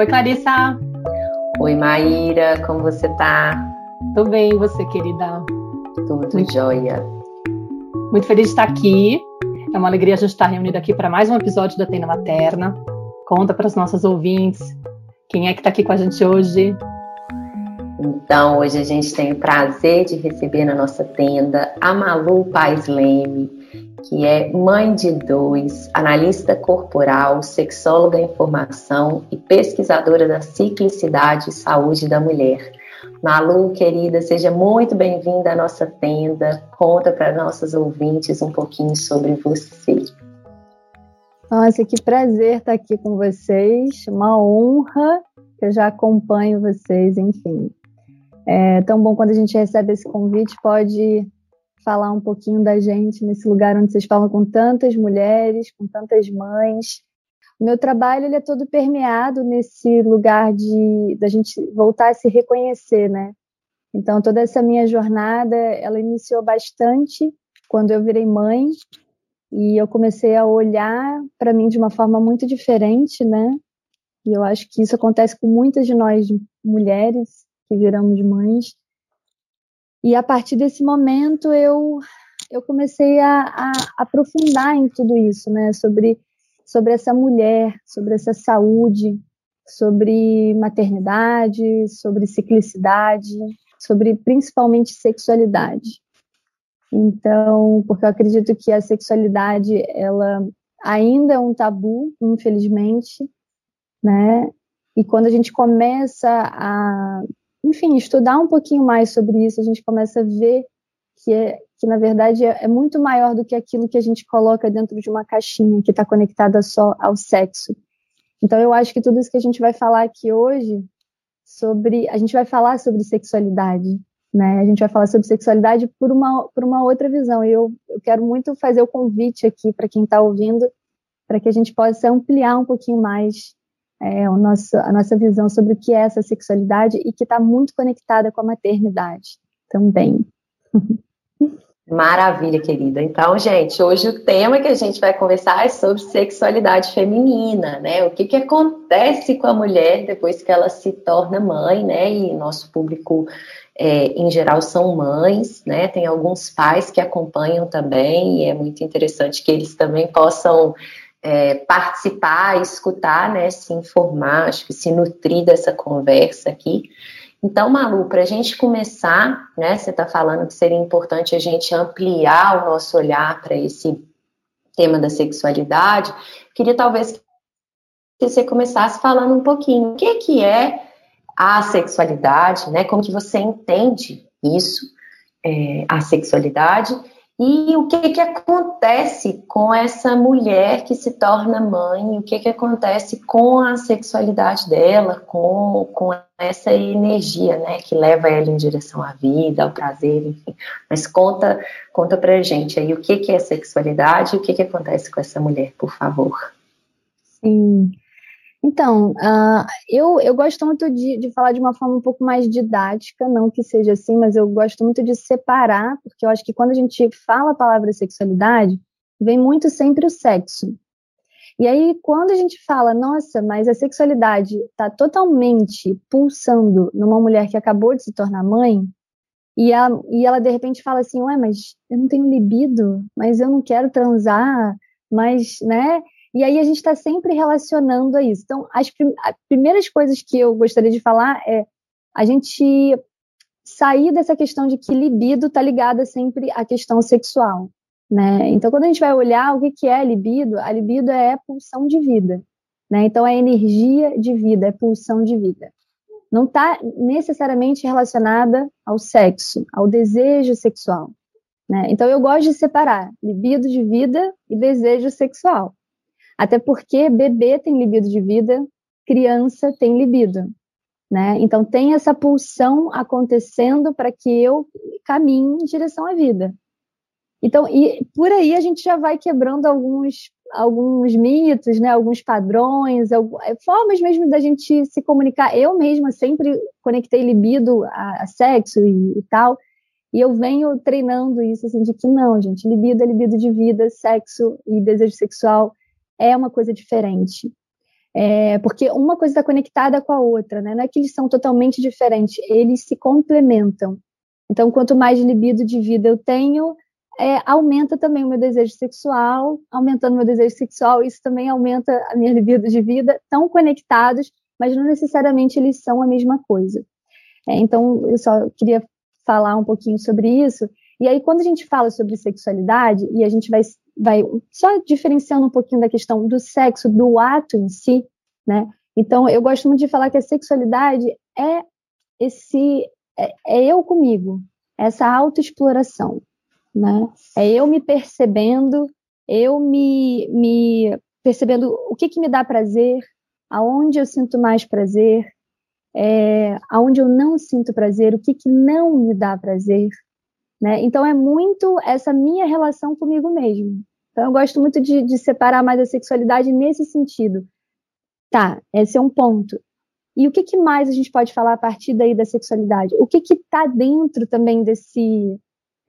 Oi, Clarissa. Oi, Maíra, como você tá? Tô bem, você, querida? Tudo Muito... jóia. Muito feliz de estar aqui. É uma alegria a gente estar reunida aqui para mais um episódio da Tenda Materna. Conta para as nossas ouvintes quem é que está aqui com a gente hoje. Então, hoje a gente tem o prazer de receber na nossa tenda a Malu Pais Leme, que é mãe de dois, analista corporal, sexóloga em formação e pesquisadora da ciclicidade e saúde da mulher. Malu, querida, seja muito bem-vinda à nossa tenda. Conta para nossos ouvintes um pouquinho sobre você. Nossa, que prazer estar aqui com vocês. Uma honra que eu já acompanho vocês, enfim. É tão bom quando a gente recebe esse convite, pode falar um pouquinho da gente nesse lugar onde vocês falam com tantas mulheres, com tantas mães. O meu trabalho ele é todo permeado nesse lugar de da gente voltar a se reconhecer, né? Então toda essa minha jornada, ela iniciou bastante quando eu virei mãe e eu comecei a olhar para mim de uma forma muito diferente, né? E eu acho que isso acontece com muitas de nós mulheres que viramos mães. E a partir desse momento eu eu comecei a, a aprofundar em tudo isso, né? Sobre sobre essa mulher, sobre essa saúde, sobre maternidade, sobre ciclicidade, sobre principalmente sexualidade. Então, porque eu acredito que a sexualidade ela ainda é um tabu, infelizmente, né? E quando a gente começa a, enfim, estudar um pouquinho mais sobre isso, a gente começa a ver que é que na verdade é, é muito maior do que aquilo que a gente coloca dentro de uma caixinha que está conectada só ao sexo. Então eu acho que tudo isso que a gente vai falar aqui hoje sobre, a gente vai falar sobre sexualidade, né? A gente vai falar sobre sexualidade por uma por uma outra visão. E eu, eu quero muito fazer o convite aqui para quem está ouvindo, para que a gente possa ampliar um pouquinho mais é, o nosso, a nossa visão sobre o que é essa sexualidade e que está muito conectada com a maternidade também. Maravilha, querida. Então, gente, hoje o tema que a gente vai conversar é sobre sexualidade feminina, né? O que, que acontece com a mulher depois que ela se torna mãe, né? E nosso público, é, em geral, são mães, né? Tem alguns pais que acompanham também, e é muito interessante que eles também possam é, participar, escutar, né? Se informar, acho que se nutrir dessa conversa aqui. Então, Malu, para a gente começar, né, você está falando que seria importante a gente ampliar o nosso olhar para esse tema da sexualidade. Queria talvez que você começasse falando um pouquinho o que, que é a sexualidade, né? Como que você entende isso, é, a sexualidade, e o que, que acontece com essa mulher que se torna mãe? O que, que acontece com a sexualidade dela, com, com essa energia, né, que leva ela em direção à vida, ao prazer, enfim. Mas conta, conta pra gente aí o que, que é sexualidade e o que, que acontece com essa mulher, por favor. Sim. Então, uh, eu, eu gosto muito de, de falar de uma forma um pouco mais didática, não que seja assim, mas eu gosto muito de separar, porque eu acho que quando a gente fala a palavra sexualidade, vem muito sempre o sexo. E aí, quando a gente fala, nossa, mas a sexualidade está totalmente pulsando numa mulher que acabou de se tornar mãe, e ela, e ela de repente fala assim, ué, mas eu não tenho libido, mas eu não quero transar, mas, né? E aí a gente está sempre relacionando a isso. Então, as, prim as primeiras coisas que eu gostaria de falar é a gente sair dessa questão de que libido está ligada sempre à questão sexual. Né? Então, quando a gente vai olhar o que, que é libido, a libido é pulsão de vida. Né? Então, é energia de vida, é pulsão de vida. Não está necessariamente relacionada ao sexo, ao desejo sexual. Né? Então, eu gosto de separar libido de vida e desejo sexual. Até porque bebê tem libido de vida, criança tem libido. Né? Então tem essa pulsão acontecendo para que eu caminhe em direção à vida. Então, e por aí a gente já vai quebrando alguns alguns mitos, né, alguns padrões, é, formas mesmo da gente se comunicar. Eu mesma sempre conectei libido a, a sexo e, e, tal, e eu venho treinando isso assim de que não, gente, libido é libido de vida, sexo e desejo sexual é uma coisa diferente. É, porque uma coisa está conectada com a outra, né? Não é que eles são totalmente diferentes, eles se complementam. Então, quanto mais libido de vida eu tenho, é, aumenta também o meu desejo sexual, aumentando o meu desejo sexual, isso também aumenta a minha libido de vida, estão conectados, mas não necessariamente eles são a mesma coisa. É, então, eu só queria falar um pouquinho sobre isso. E aí, quando a gente fala sobre sexualidade, e a gente vai vai só diferenciando um pouquinho da questão do sexo, do ato em si, né? Então, eu gosto muito de falar que a sexualidade é esse é, é eu comigo, essa autoexploração, né? É eu me percebendo, eu me, me percebendo o que, que me dá prazer, aonde eu sinto mais prazer, é, aonde eu não sinto prazer, o que, que não me dá prazer. Né? Então é muito essa minha relação comigo mesmo. Então, eu gosto muito de, de separar mais a sexualidade nesse sentido. Tá, esse é um ponto. E o que, que, mais a gente pode falar a partir daí da sexualidade? O que está dentro também desse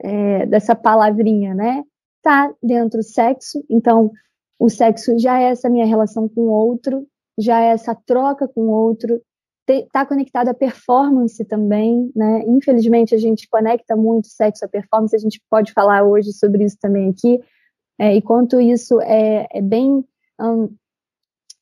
é, dessa palavrinha, né? Tá dentro sexo. Então, o sexo já é essa minha relação com o outro, já é essa troca com o outro. Está conectado à performance também, né? Infelizmente, a gente conecta muito sexo à performance. A gente pode falar hoje sobre isso também aqui é, e quanto isso é, é bem um,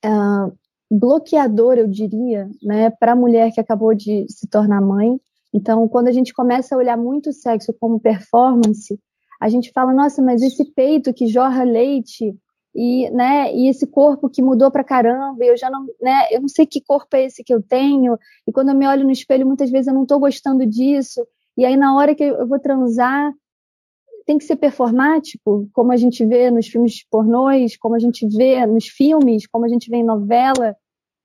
uh, bloqueador, eu diria, né, para a mulher que acabou de se tornar mãe. Então, quando a gente começa a olhar muito o sexo como performance, a gente fala, nossa, mas esse peito que jorra leite e, né, e esse corpo que mudou para caramba, eu já não, né, eu não sei que corpo é esse que eu tenho, e quando eu me olho no espelho, muitas vezes eu não estou gostando disso, e aí na hora que eu vou transar, tem que ser performático, como a gente vê nos filmes pornôs, como a gente vê nos filmes, como a gente vê em novela,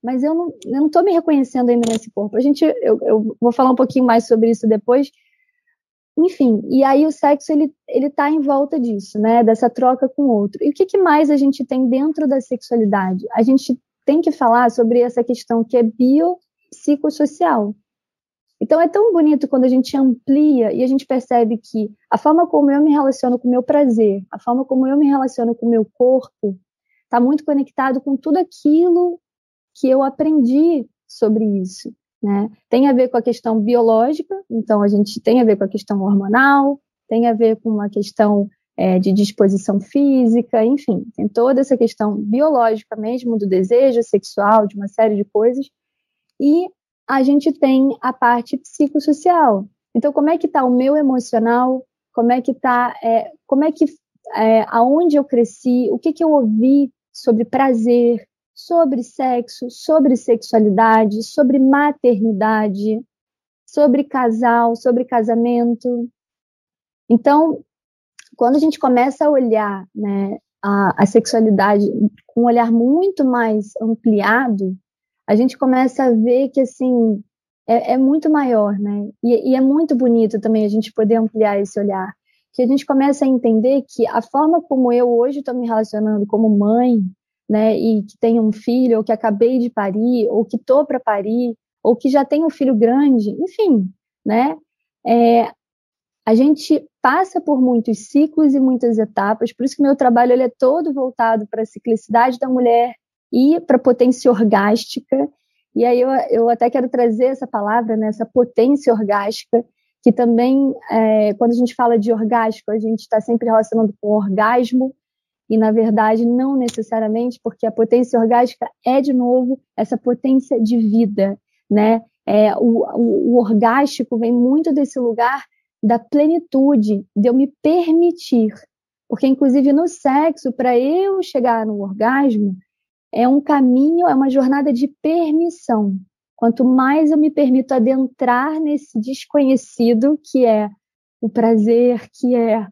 mas eu não estou não me reconhecendo ainda nesse corpo. A gente, eu, eu, vou falar um pouquinho mais sobre isso depois. Enfim, e aí o sexo ele ele está em volta disso, né? Dessa troca com o outro. E o que, que mais a gente tem dentro da sexualidade? A gente tem que falar sobre essa questão que é biopsicossocial. Então é tão bonito quando a gente amplia e a gente percebe que a forma como eu me relaciono com o meu prazer, a forma como eu me relaciono com o meu corpo, está muito conectado com tudo aquilo que eu aprendi sobre isso. Né? Tem a ver com a questão biológica, então a gente tem a ver com a questão hormonal, tem a ver com uma questão é, de disposição física, enfim, tem toda essa questão biológica mesmo do desejo sexual, de uma série de coisas. E a gente tem a parte psicossocial. Então, como é que está o meu emocional? Como é que está, é, como é que, é, aonde eu cresci? O que, que eu ouvi sobre prazer, sobre sexo, sobre sexualidade, sobre maternidade, sobre casal, sobre casamento. Então, quando a gente começa a olhar né, a, a sexualidade com um olhar muito mais ampliado, a gente começa a ver que assim é, é muito maior, né? E, e, é muito bonito também a gente poder ampliar esse olhar, que a gente começa a entender que a forma como eu hoje estou me relacionando como mãe, né? E que tenho um filho, ou que acabei de parir, ou que estou para parir, ou que já tenho um filho grande, enfim, né? É, a gente passa por muitos ciclos e muitas etapas, por isso que meu trabalho ele é todo voltado para a ciclicidade da mulher, e para potência orgástica. E aí eu, eu até quero trazer essa palavra, né, essa potência orgástica, que também, é, quando a gente fala de orgástico, a gente está sempre relacionando com orgasmo, e na verdade não necessariamente, porque a potência orgástica é, de novo, essa potência de vida, né? É, o, o, o orgástico vem muito desse lugar da plenitude, de eu me permitir. Porque, inclusive, no sexo, para eu chegar no orgasmo, é um caminho, é uma jornada de permissão. Quanto mais eu me permito adentrar nesse desconhecido que é o prazer, que é,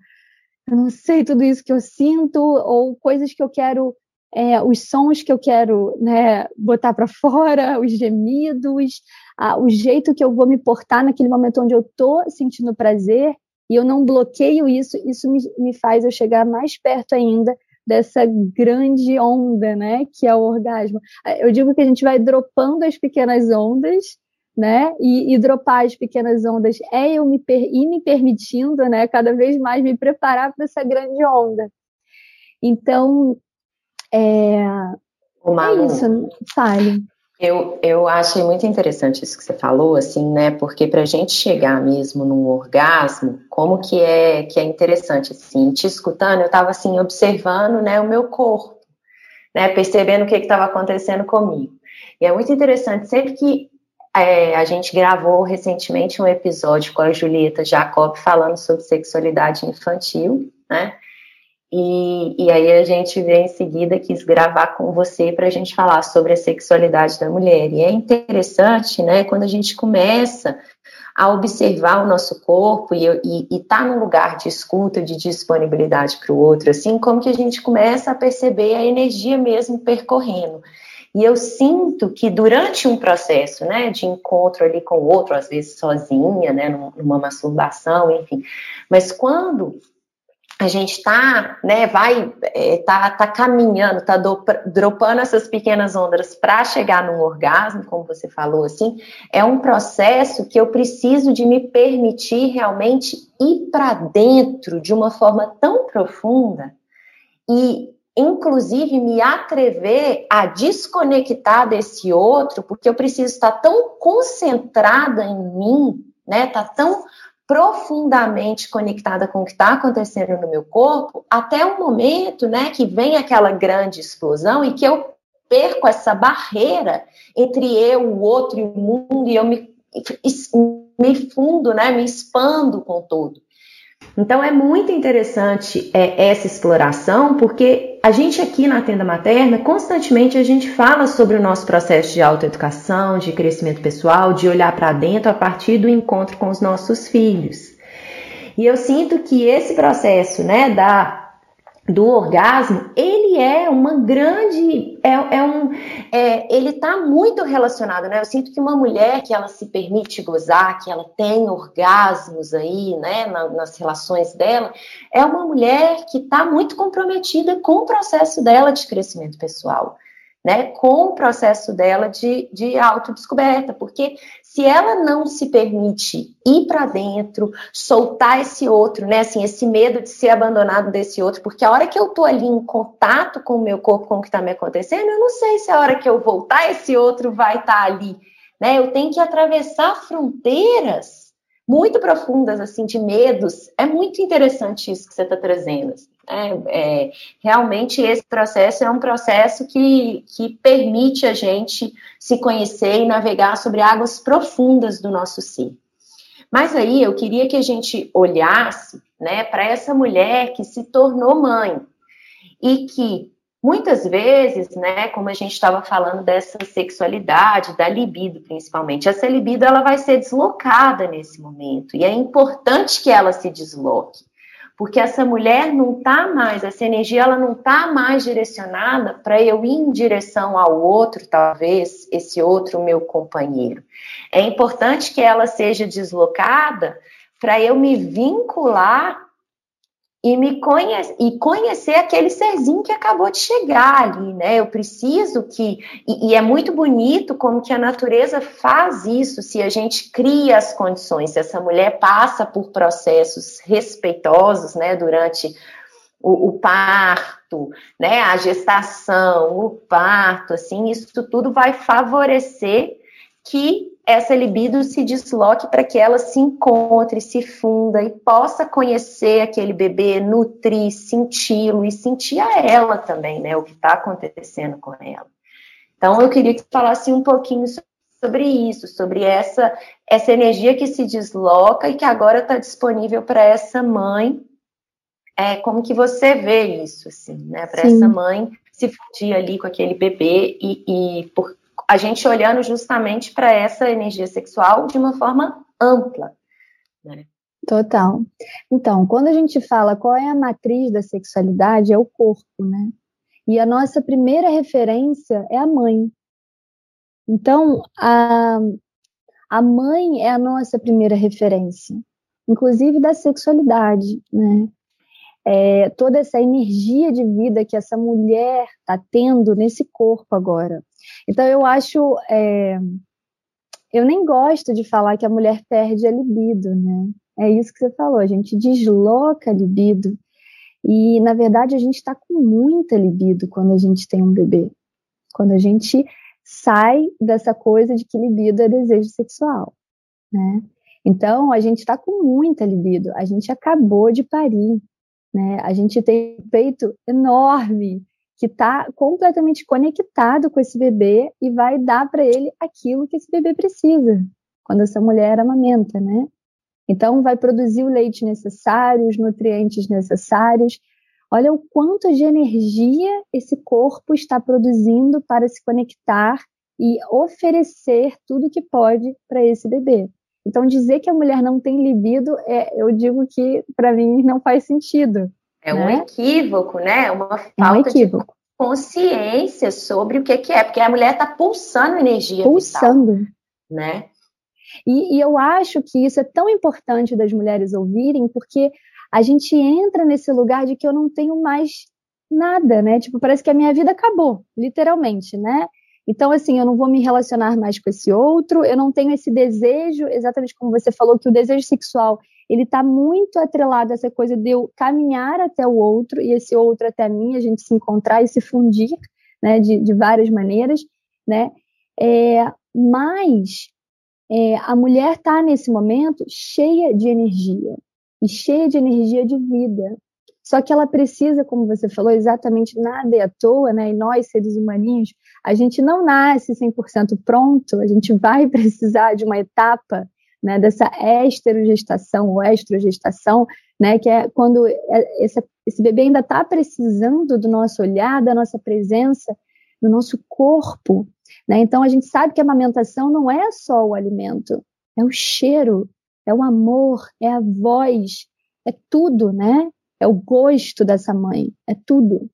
eu não sei, tudo isso que eu sinto, ou coisas que eu quero, é, os sons que eu quero né, botar para fora, os gemidos, a, o jeito que eu vou me portar naquele momento onde eu estou sentindo prazer, e eu não bloqueio isso, isso me, me faz eu chegar mais perto ainda dessa grande onda, né, que é o orgasmo. Eu digo que a gente vai dropando as pequenas ondas, né, e, e dropar as pequenas ondas é eu me per, ir me permitindo, né, cada vez mais me preparar para essa grande onda. Então, é, é isso, fale. Eu, eu achei muito interessante isso que você falou, assim, né? Porque para a gente chegar mesmo num orgasmo, como que é que é interessante, assim, te escutando, eu estava assim observando, né, o meu corpo, né, percebendo o que estava acontecendo comigo. E é muito interessante, sempre que é, a gente gravou recentemente um episódio com a Julieta Jacob falando sobre sexualidade infantil, né? E, e aí a gente vê em seguida quis gravar com você para a gente falar sobre a sexualidade da mulher. E é interessante, né, quando a gente começa a observar o nosso corpo e, e, e tá num lugar de escuta, de disponibilidade para o outro, assim, como que a gente começa a perceber a energia mesmo percorrendo. E eu sinto que durante um processo, né, de encontro ali com o outro, às vezes sozinha, né, numa masturbação, enfim, mas quando a gente está, né, vai, é, tá, tá caminhando, tá do, dropando essas pequenas ondas para chegar num orgasmo, como você falou, assim, é um processo que eu preciso de me permitir realmente ir para dentro de uma forma tão profunda e, inclusive, me atrever a desconectar desse outro, porque eu preciso estar tão concentrada em mim, né, tá tão profundamente conectada com o que está acontecendo no meu corpo, até o momento, né, que vem aquela grande explosão e que eu perco essa barreira entre eu, o outro e o mundo e eu me, me fundo, né, me expando com todo. Então é muito interessante é, essa exploração, porque a gente aqui na tenda materna, constantemente a gente fala sobre o nosso processo de autoeducação, de crescimento pessoal, de olhar para dentro a partir do encontro com os nossos filhos. E eu sinto que esse processo, né, da do orgasmo, ele é uma grande, é, é um, é, ele está muito relacionado, né? Eu sinto que uma mulher que ela se permite gozar, que ela tem orgasmos aí, né, na, nas relações dela, é uma mulher que está muito comprometida com o processo dela de crescimento pessoal né, com o processo dela de, de autodescoberta, porque se ela não se permite ir para dentro, soltar esse outro, né, assim, esse medo de ser abandonado desse outro, porque a hora que eu tô ali em contato com o meu corpo, com o que está me acontecendo, eu não sei se a hora que eu voltar, esse outro vai estar tá ali, né, eu tenho que atravessar fronteiras muito profundas, assim, de medos, é muito interessante isso que você está trazendo, assim. É, é, realmente esse processo é um processo que, que permite a gente se conhecer e navegar sobre águas profundas do nosso ser. Mas aí eu queria que a gente olhasse né, para essa mulher que se tornou mãe e que muitas vezes, né, como a gente estava falando dessa sexualidade, da libido principalmente, essa libido ela vai ser deslocada nesse momento e é importante que ela se desloque porque essa mulher não está mais, essa energia ela não está mais direcionada para eu ir em direção ao outro, talvez, esse outro meu companheiro. É importante que ela seja deslocada para eu me vincular e me conhece, e conhecer aquele serzinho que acabou de chegar ali, né? Eu preciso que e, e, é muito bonito como que a natureza faz isso, se a gente cria as condições, se essa mulher passa por processos respeitosos, né, durante o, o parto, né, a gestação, o parto, assim, isso tudo vai favorecer que essa libido se desloque para que ela se encontre, se funda e possa conhecer aquele bebê, nutrir, senti-lo e sentir a ela também, né? O que está acontecendo com ela. Então, eu queria que você falasse um pouquinho sobre isso, sobre essa, essa energia que se desloca e que agora está disponível para essa mãe. É, como que você vê isso, assim, né? Para essa mãe se fundir ali com aquele bebê e, e por, a gente olhando justamente para essa energia sexual de uma forma ampla. Né? Total. Então, quando a gente fala qual é a matriz da sexualidade, é o corpo, né? E a nossa primeira referência é a mãe. Então, a, a mãe é a nossa primeira referência, inclusive da sexualidade, né? É, toda essa energia de vida que essa mulher está tendo nesse corpo agora. Então, eu acho. É, eu nem gosto de falar que a mulher perde a libido, né? É isso que você falou, a gente desloca a libido. E, na verdade, a gente está com muita libido quando a gente tem um bebê. Quando a gente sai dessa coisa de que libido é desejo sexual, né? Então, a gente está com muita libido, a gente acabou de parir, né? A gente tem um peito enorme que está completamente conectado com esse bebê e vai dar para ele aquilo que esse bebê precisa quando essa mulher amamenta, né? Então, vai produzir o leite necessário, os nutrientes necessários. Olha o quanto de energia esse corpo está produzindo para se conectar e oferecer tudo que pode para esse bebê. Então, dizer que a mulher não tem libido, é, eu digo que, para mim, não faz sentido. É né? um equívoco, né? Uma falta é um de consciência sobre o que, que é, porque a mulher está pulsando energia pulsando. Vital, né? E, e eu acho que isso é tão importante das mulheres ouvirem, porque a gente entra nesse lugar de que eu não tenho mais nada, né? Tipo, parece que a minha vida acabou, literalmente, né? Então, assim, eu não vou me relacionar mais com esse outro, eu não tenho esse desejo, exatamente como você falou, que o desejo sexual, ele está muito atrelado a essa coisa de eu caminhar até o outro e esse outro até mim, a gente se encontrar e se fundir, né, de, de várias maneiras, né? É, mas é, a mulher está nesse momento cheia de energia e cheia de energia de vida. Só que ela precisa, como você falou, exatamente nada é à toa, né? E nós, seres humaninhos, a gente não nasce 100% pronto, a gente vai precisar de uma etapa né, dessa esterogestação ou estrogestação, né, que é quando é, esse, esse bebê ainda está precisando do nosso olhar, da nossa presença, do nosso corpo. Né? Então, a gente sabe que a amamentação não é só o alimento, é o cheiro, é o amor, é a voz, é tudo, né? É o gosto dessa mãe, é tudo.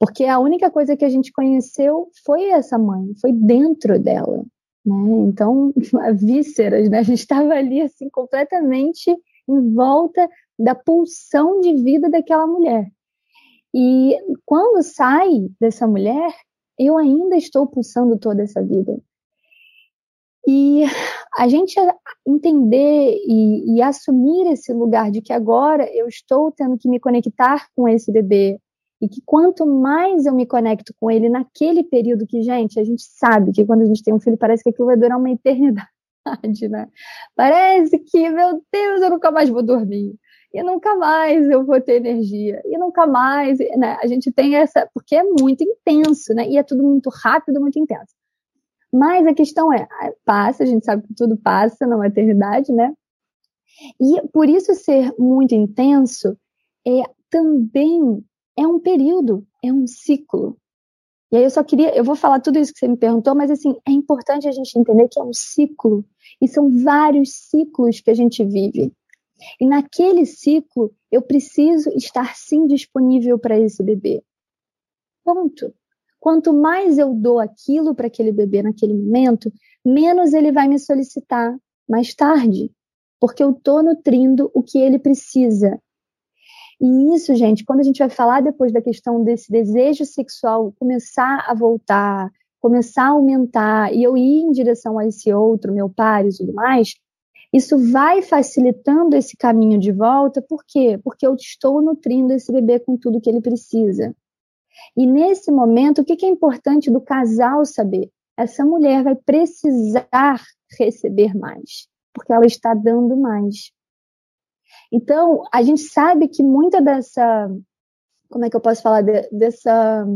Porque a única coisa que a gente conheceu foi essa mãe, foi dentro dela. Né? Então, vísceras, né? A gente estava ali assim completamente em volta da pulsão de vida daquela mulher. E quando sai dessa mulher, eu ainda estou pulsando toda essa vida. E a gente entender e, e, assumir esse lugar de que agora eu estou tendo que me conectar com esse bebê e que quanto mais eu me conecto com ele naquele período que, gente, a gente sabe que quando a gente tem um filho parece que aquilo vai durar uma eternidade, né? Parece que, meu Deus, eu nunca mais vou dormir. E nunca mais eu vou ter energia. E nunca mais, né? A gente tem essa, porque é muito intenso, né? E é tudo muito rápido, muito intenso. Mas a questão é, passa, a gente sabe que tudo passa na maternidade, né? E por isso ser muito intenso, é também é um período, é um ciclo. E aí eu só queria, eu vou falar tudo isso que você me perguntou, mas assim, é importante a gente entender que é um ciclo e são vários ciclos que a gente vive. E naquele ciclo, eu preciso estar sim disponível para esse bebê. Ponto. Quanto mais eu dou aquilo para aquele bebê naquele momento, menos ele vai me solicitar mais tarde, porque eu estou nutrindo o que ele precisa. E isso, gente, quando a gente vai falar depois da questão desse desejo sexual começar a voltar, começar a aumentar, e eu ir em direção a esse outro, meu pai e tudo mais, isso vai facilitando esse caminho de volta, por quê? Porque eu estou nutrindo esse bebê com tudo que ele precisa. E nesse momento, o que é importante do casal saber? Essa mulher vai precisar receber mais, porque ela está dando mais. Então, a gente sabe que muita dessa, como é que eu posso falar, de, dessa,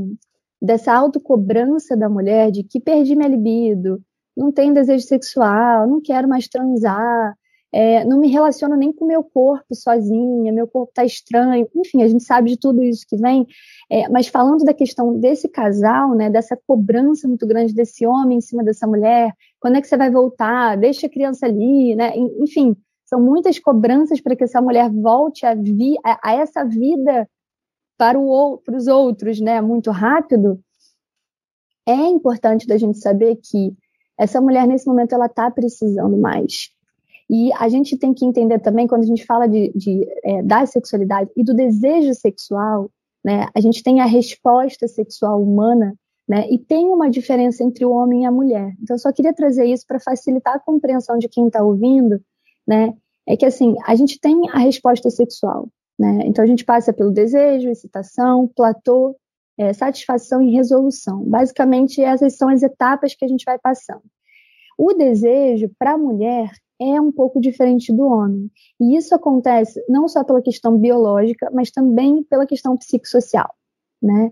dessa autocobrança da mulher, de que perdi minha libido, não tenho desejo sexual, não quero mais transar, é, não me relaciono nem com meu corpo sozinha, meu corpo está estranho, enfim, a gente sabe de tudo isso que vem, é, mas falando da questão desse casal, né, dessa cobrança muito grande desse homem em cima dessa mulher, quando é que você vai voltar, deixa a criança ali, né, enfim, são muitas cobranças para que essa mulher volte a, vi, a, a essa vida para, o, para os outros, né, muito rápido, é importante da gente saber que essa mulher nesse momento ela está precisando mais. E a gente tem que entender também, quando a gente fala de, de é, da sexualidade e do desejo sexual, né, a gente tem a resposta sexual humana, né, e tem uma diferença entre o homem e a mulher. Então, eu só queria trazer isso para facilitar a compreensão de quem está ouvindo, né, é que assim, a gente tem a resposta sexual, né, então a gente passa pelo desejo, excitação, platô, é, satisfação e resolução. Basicamente, essas são as etapas que a gente vai passando. O desejo para a mulher é um pouco diferente do homem. E isso acontece não só pela questão biológica, mas também pela questão psicossocial. Né?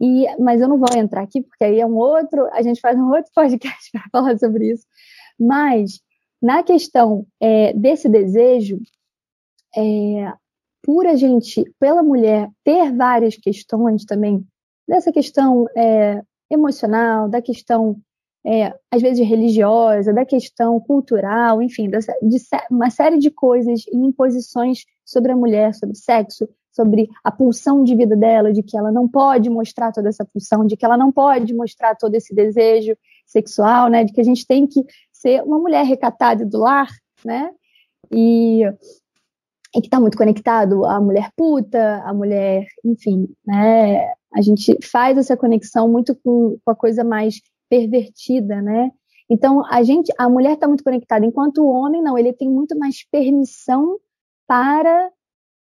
E, mas eu não vou entrar aqui, porque aí é um outro, a gente faz um outro podcast para falar sobre isso. Mas na questão é, desse desejo, é, por a gente, pela mulher, ter várias questões também, dessa questão é, emocional, da questão é, às vezes religiosa, da questão cultural, enfim, de uma série de coisas e imposições sobre a mulher, sobre sexo, sobre a pulsão de vida dela, de que ela não pode mostrar toda essa pulsão, de que ela não pode mostrar todo esse desejo sexual, né, de que a gente tem que ser uma mulher recatada do lar, né, e, e que está muito conectado à mulher puta, à mulher, enfim, né, a gente faz essa conexão muito com, com a coisa mais pervertida, né? Então a gente, a mulher está muito conectada, enquanto o homem não, ele tem muito mais permissão para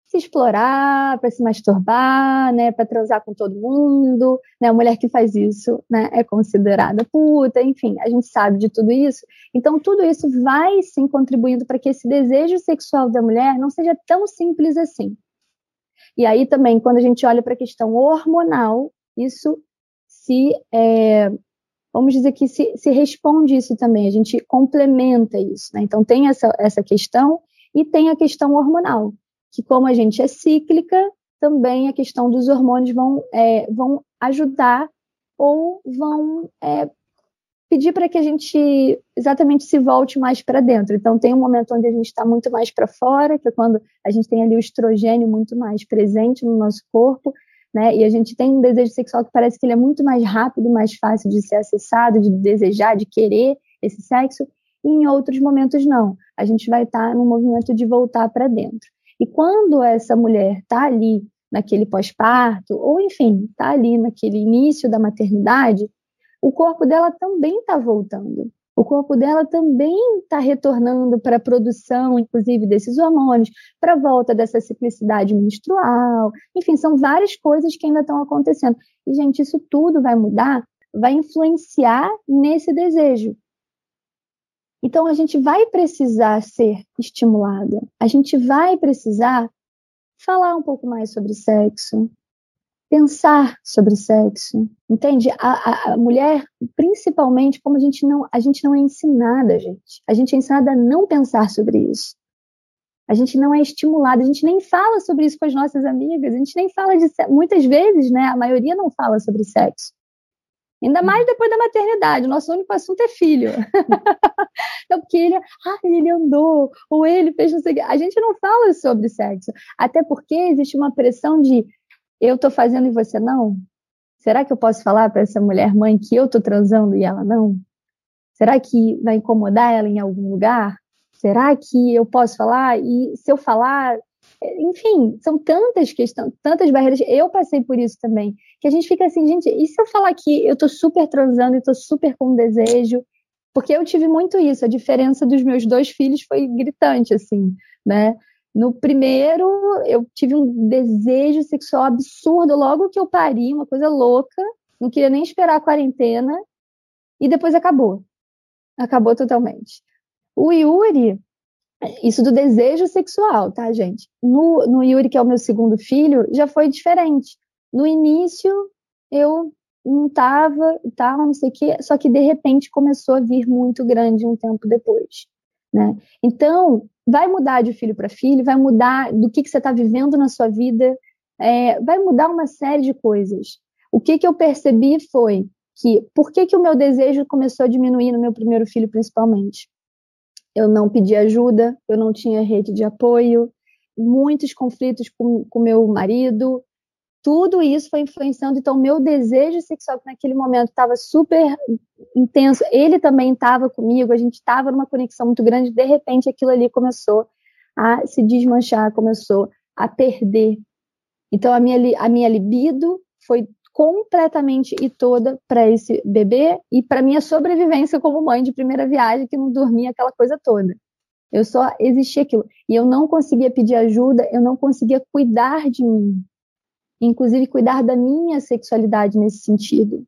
se explorar, para se masturbar, né, para transar com todo mundo, né? A mulher que faz isso, né, é considerada puta, enfim, a gente sabe de tudo isso. Então tudo isso vai sim contribuindo para que esse desejo sexual da mulher não seja tão simples assim. E aí também, quando a gente olha para a questão hormonal, isso se é, vamos dizer que se, se responde isso também, a gente complementa isso. Né? Então, tem essa, essa questão e tem a questão hormonal, que como a gente é cíclica, também a questão dos hormônios vão, é, vão ajudar ou vão é, pedir para que a gente exatamente se volte mais para dentro. Então, tem um momento onde a gente está muito mais para fora, que é quando a gente tem ali o estrogênio muito mais presente no nosso corpo, né? E a gente tem um desejo sexual que parece que ele é muito mais rápido, mais fácil de ser acessado, de desejar, de querer esse sexo, e em outros momentos não. A gente vai estar tá no movimento de voltar para dentro. E quando essa mulher está ali naquele pós-parto, ou enfim, está ali naquele início da maternidade, o corpo dela também está voltando o corpo dela também está retornando para a produção, inclusive, desses hormônios, para a volta dessa ciclicidade menstrual. Enfim, são várias coisas que ainda estão acontecendo. E, gente, isso tudo vai mudar, vai influenciar nesse desejo. Então, a gente vai precisar ser estimulada, a gente vai precisar falar um pouco mais sobre sexo, pensar sobre sexo, entende? A, a, a, mulher, principalmente, como a gente não, a gente não é ensinada, gente. A gente é ensinada a não pensar sobre isso. A gente não é estimulada, a gente nem fala sobre isso com as nossas amigas, a gente nem fala de muitas vezes, né? A maioria não fala sobre sexo. Ainda mais depois da maternidade, o nosso único assunto é filho. então, porque ele, ah, ele andou, ou ele fez não sei A gente não fala sobre sexo. Até porque existe uma pressão de eu estou fazendo e você não? Será que eu posso falar para essa mulher mãe que eu estou transando e ela não? Será que vai incomodar ela em algum lugar? Será que eu posso falar? E se eu falar, enfim, são tantas questões, tantas barreiras. Eu passei por isso também, que a gente fica assim, gente, e se eu falar que eu tô super transando e tô super com desejo? Porque eu tive muito isso, a diferença dos meus dois filhos foi gritante, assim, né? No primeiro, eu tive um desejo sexual absurdo logo que eu pari, uma coisa louca. Não queria nem esperar a quarentena. E depois acabou. Acabou totalmente. O Yuri, isso do desejo sexual, tá, gente? No, no Yuri, que é o meu segundo filho, já foi diferente. No início, eu não tava e tal, não sei o quê, só que de repente começou a vir muito grande um tempo depois. Né? Então, vai mudar de filho para filho, vai mudar do que, que você está vivendo na sua vida, é, vai mudar uma série de coisas. O que, que eu percebi foi que, por que, que o meu desejo começou a diminuir no meu primeiro filho, principalmente? Eu não pedi ajuda, eu não tinha rede de apoio, muitos conflitos com o meu marido, tudo isso foi influenciando. Então, meu desejo sexual, que naquele momento estava super intenso, ele também estava comigo, a gente estava numa conexão muito grande. De repente, aquilo ali começou a se desmanchar, começou a perder. Então, a minha, a minha libido foi completamente e toda para esse bebê e para minha sobrevivência como mãe de primeira viagem, que não dormia aquela coisa toda. Eu só existia aquilo. E eu não conseguia pedir ajuda, eu não conseguia cuidar de mim. Inclusive cuidar da minha sexualidade nesse sentido,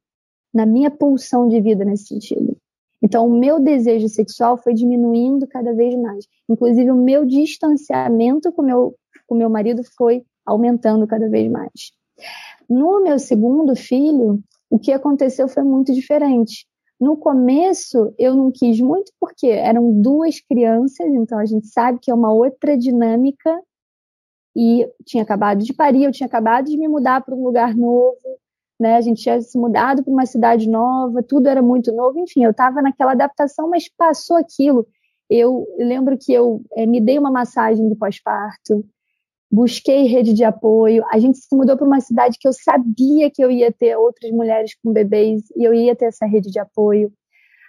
na minha pulsão de vida nesse sentido. Então, o meu desejo sexual foi diminuindo cada vez mais. Inclusive, o meu distanciamento com meu, o meu marido foi aumentando cada vez mais. No meu segundo filho, o que aconteceu foi muito diferente. No começo, eu não quis muito porque eram duas crianças, então a gente sabe que é uma outra dinâmica. E tinha acabado de parir, eu tinha acabado de me mudar para um lugar novo, né? A gente tinha se mudado para uma cidade nova, tudo era muito novo. Enfim, eu estava naquela adaptação, mas passou aquilo. Eu lembro que eu é, me dei uma massagem de pós-parto, busquei rede de apoio. A gente se mudou para uma cidade que eu sabia que eu ia ter outras mulheres com bebês e eu ia ter essa rede de apoio.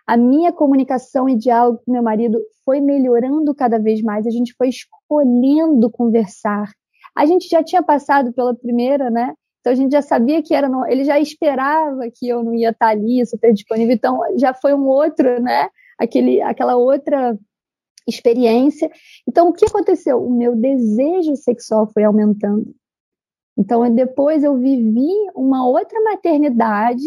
A minha comunicação e diálogo com meu marido foi melhorando cada vez mais. A gente foi escolhendo conversar. A gente já tinha passado pela primeira, né? Então a gente já sabia que era, ele já esperava que eu não ia estar ali, super disponível. Então já foi um outro, né? Aquele, aquela outra experiência. Então, o que aconteceu? O meu desejo sexual foi aumentando. Então, depois eu vivi uma outra maternidade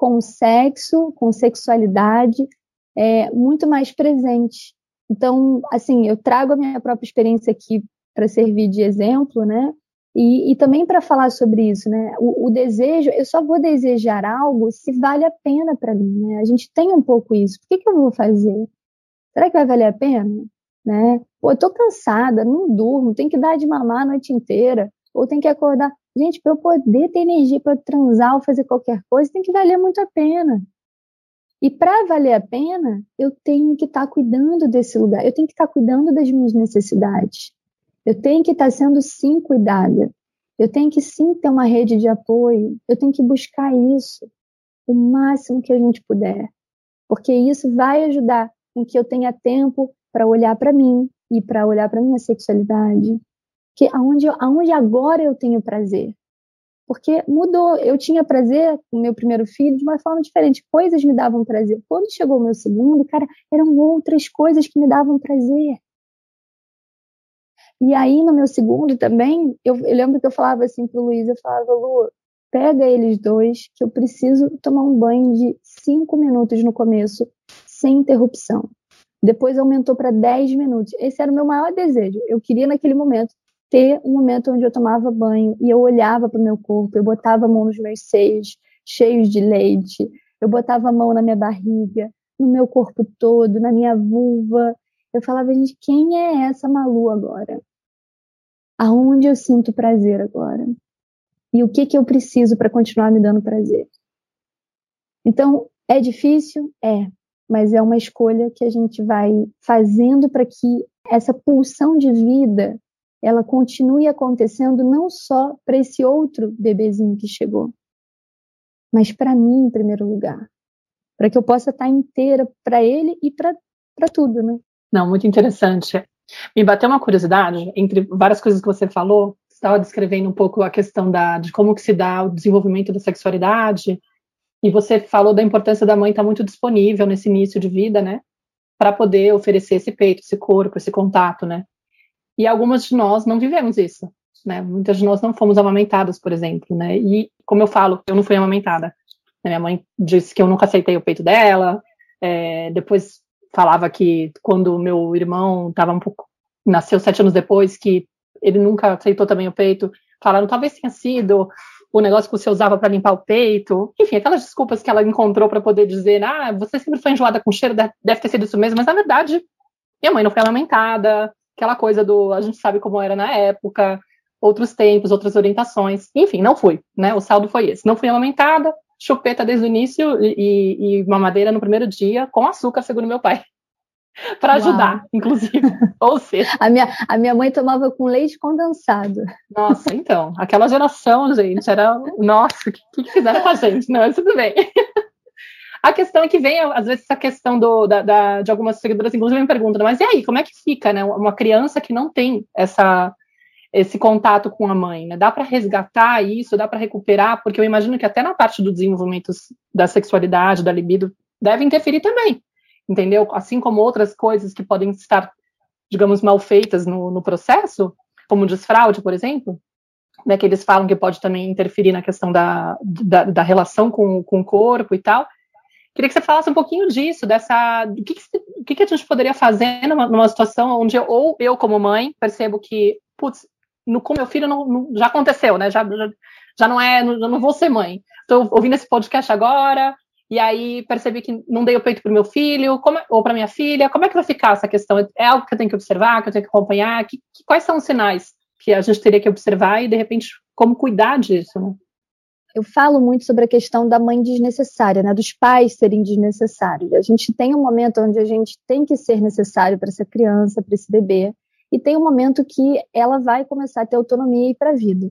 com sexo, com sexualidade, é, muito mais presente. Então, assim, eu trago a minha própria experiência aqui para servir de exemplo, né? E, e também para falar sobre isso, né? O, o, desejo, eu só vou desejar algo se vale a pena para mim, né? A gente tem um pouco isso. Por que, que eu vou fazer? Será que vai valer a pena? Né? Pô, eu tô cansada, não durmo, tem que dar de mamar a noite inteira, ou tem que acordar. Gente, para eu poder ter energia para transar ou fazer qualquer coisa, tem que valer muito a pena. E para valer a pena, eu tenho que estar tá cuidando desse lugar, eu tenho que estar tá cuidando das minhas necessidades. Eu tenho que estar tá sendo sim cuidada. Eu tenho que sim ter uma rede de apoio. Eu tenho que buscar isso o máximo que a gente puder. Porque isso vai ajudar em que eu tenha tempo para olhar para mim e para olhar para minha sexualidade, que aonde aonde agora eu tenho prazer. Porque mudou, eu tinha prazer com meu primeiro filho de uma forma diferente, coisas me davam prazer. Quando chegou o meu segundo, cara, eram outras coisas que me davam prazer. E aí, no meu segundo também, eu, eu lembro que eu falava assim pro Luiz, eu falava, Lu, pega eles dois, que eu preciso tomar um banho de cinco minutos no começo, sem interrupção. Depois aumentou para 10 minutos. Esse era o meu maior desejo. Eu queria, naquele momento, ter um momento onde eu tomava banho e eu olhava para o meu corpo, eu botava a mão nos meus seios, cheios de leite, eu botava a mão na minha barriga, no meu corpo todo, na minha vulva. Eu falava, gente, quem é essa Malu agora? Aonde eu sinto prazer agora? E o que, que eu preciso para continuar me dando prazer? Então, é difícil? É mas é uma escolha que a gente vai fazendo para que essa pulsão de vida ela continue acontecendo não só para esse outro bebezinho que chegou, mas para mim em primeiro lugar, para que eu possa estar inteira para ele e para tudo, né? Não, muito interessante. Me bateu uma curiosidade entre várias coisas que você falou. Estava descrevendo um pouco a questão da, de como que se dá o desenvolvimento da sexualidade e você falou da importância da mãe estar muito disponível nesse início de vida, né? Para poder oferecer esse peito, esse corpo, esse contato, né? E algumas de nós não vivemos isso, né? Muitas de nós não fomos amamentadas, por exemplo, né? E, como eu falo, eu não fui amamentada. Né? Minha mãe disse que eu nunca aceitei o peito dela. É, depois falava que quando meu irmão estava um pouco. nasceu sete anos depois, que ele nunca aceitou também o peito. Falaram, talvez tenha sido o negócio que você usava para limpar o peito, enfim, aquelas desculpas que ela encontrou para poder dizer, ah, você sempre foi enjoada com cheiro, deve ter sido isso mesmo, mas na verdade, minha mãe não foi amamentada, aquela coisa do, a gente sabe como era na época, outros tempos, outras orientações, enfim, não fui, né, o saldo foi esse, não fui amamentada, chupeta desde o início e, e mamadeira no primeiro dia, com açúcar, segundo meu pai para ajudar, inclusive. Ou seja. A minha, a minha mãe tomava com leite condensado. Nossa, então. Aquela geração, gente, era. Nossa, o que, que fizeram com a gente? Não, tudo bem. A questão é que vem, às vezes, essa questão do, da, da, de algumas seguidoras, inclusive, me perguntam, mas e aí, como é que fica, né? Uma criança que não tem essa, esse contato com a mãe, né? Dá para resgatar isso, dá para recuperar, porque eu imagino que até na parte do desenvolvimento da sexualidade, da libido, deve interferir também entendeu? Assim como outras coisas que podem estar, digamos, mal feitas no, no processo, como desfraude, por exemplo. né, que eles falam que pode também interferir na questão da, da, da relação com, com o corpo e tal. Queria que você falasse um pouquinho disso, dessa, o que, que, que a gente poderia fazer numa, numa situação onde eu, ou eu como mãe percebo que, putz, no, com meu filho não, não, já aconteceu, né? Já, já, já não é, não, não vou ser mãe. Estou ouvindo esse podcast agora, e aí percebi que não dei o peito para meu filho, como, ou para minha filha. Como é que vai ficar essa questão? É algo que eu tenho que observar, que eu tenho que acompanhar? Que, que, quais são os sinais que a gente teria que observar e, de repente, como cuidar disso? Né? Eu falo muito sobre a questão da mãe desnecessária, né, dos pais serem desnecessários. A gente tem um momento onde a gente tem que ser necessário para essa criança, para esse bebê, e tem um momento que ela vai começar a ter autonomia e para a vida.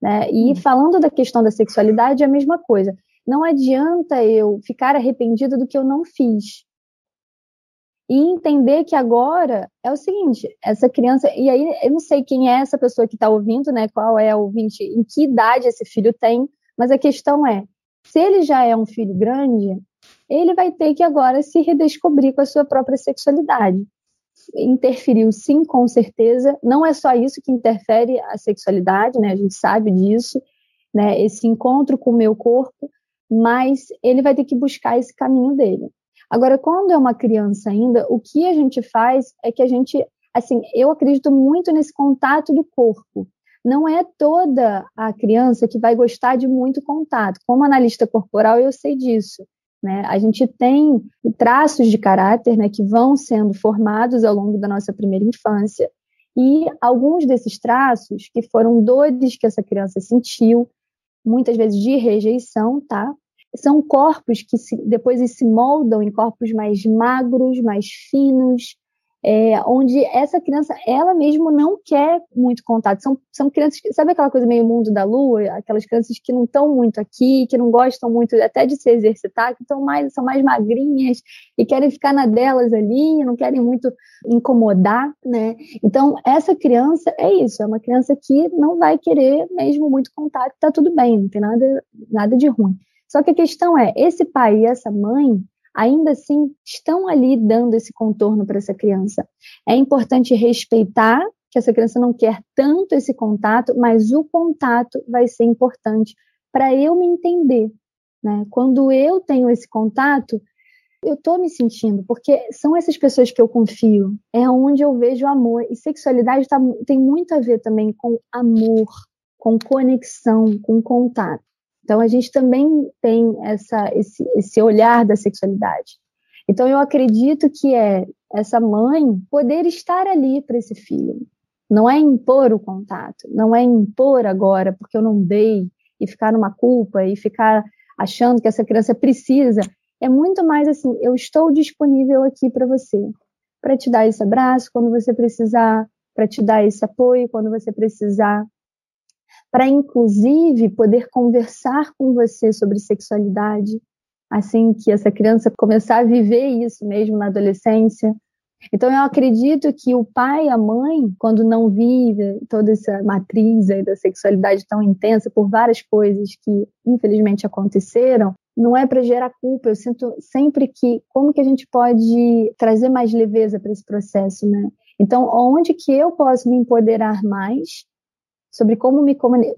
Né? E hum. falando da questão da sexualidade, é a mesma coisa. Não adianta eu ficar arrependida do que eu não fiz. E entender que agora é o seguinte, essa criança, e aí eu não sei quem é essa pessoa que está ouvindo, né? Qual é o ouvinte, em que idade esse filho tem, mas a questão é, se ele já é um filho grande, ele vai ter que agora se redescobrir com a sua própria sexualidade interferiu sim, com certeza. Não é só isso que interfere a sexualidade, né? A gente sabe disso, né? Esse encontro com o meu corpo, mas ele vai ter que buscar esse caminho dele. Agora, quando é uma criança ainda, o que a gente faz é que a gente, assim, eu acredito muito nesse contato do corpo. Não é toda a criança que vai gostar de muito contato. Como analista corporal, eu sei disso. Né? A gente tem traços de caráter né, que vão sendo formados ao longo da nossa primeira infância, e alguns desses traços, que foram dores que essa criança sentiu, muitas vezes de rejeição, tá? São corpos que se, depois se moldam em corpos mais magros, mais finos, é, onde essa criança, ela mesmo não quer muito contato. São, são crianças, sabe aquela coisa meio mundo da lua? Aquelas crianças que não estão muito aqui, que não gostam muito até de se exercitar, que estão mais, são mais magrinhas e querem ficar na delas ali, não querem muito incomodar, né? Então, essa criança é isso, é uma criança que não vai querer mesmo muito contato, tá tudo bem, não tem nada, nada de ruim. Só que a questão é, esse pai e essa mãe, ainda assim estão ali dando esse contorno para essa criança. É importante respeitar que essa criança não quer tanto esse contato, mas o contato vai ser importante para eu me entender. Né? Quando eu tenho esse contato, eu estou me sentindo, porque são essas pessoas que eu confio, é onde eu vejo amor. E sexualidade tá, tem muito a ver também com amor, com conexão, com contato. Então, a gente também tem essa, esse, esse olhar da sexualidade. Então, eu acredito que é essa mãe poder estar ali para esse filho. Não é impor o contato, não é impor agora porque eu não dei e ficar numa culpa e ficar achando que essa criança precisa. É muito mais assim: eu estou disponível aqui para você, para te dar esse abraço quando você precisar, para te dar esse apoio quando você precisar para inclusive poder conversar com você sobre sexualidade, assim que essa criança começar a viver isso mesmo na adolescência. Então eu acredito que o pai a mãe, quando não vive toda essa matriz da sexualidade tão intensa por várias coisas que infelizmente aconteceram, não é para gerar culpa. Eu sinto sempre que como que a gente pode trazer mais leveza para esse processo, né? Então, onde que eu posso me empoderar mais sobre como me,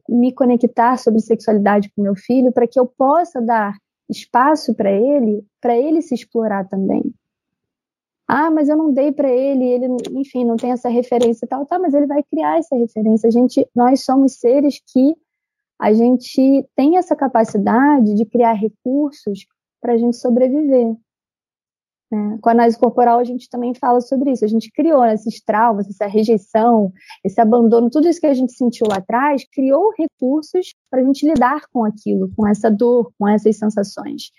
me conectar sobre sexualidade com meu filho, para que eu possa dar espaço para ele, para ele se explorar também. Ah, mas eu não dei para ele, ele, enfim, não tem essa referência e tal. Tá, mas ele vai criar essa referência. A gente, nós somos seres que a gente tem essa capacidade de criar recursos para a gente sobreviver. Né? Com a análise corporal, a gente também fala sobre isso. A gente criou esses traumas, essa rejeição, esse abandono, tudo isso que a gente sentiu lá atrás, criou recursos para a gente lidar com aquilo, com essa dor, com essas sensações.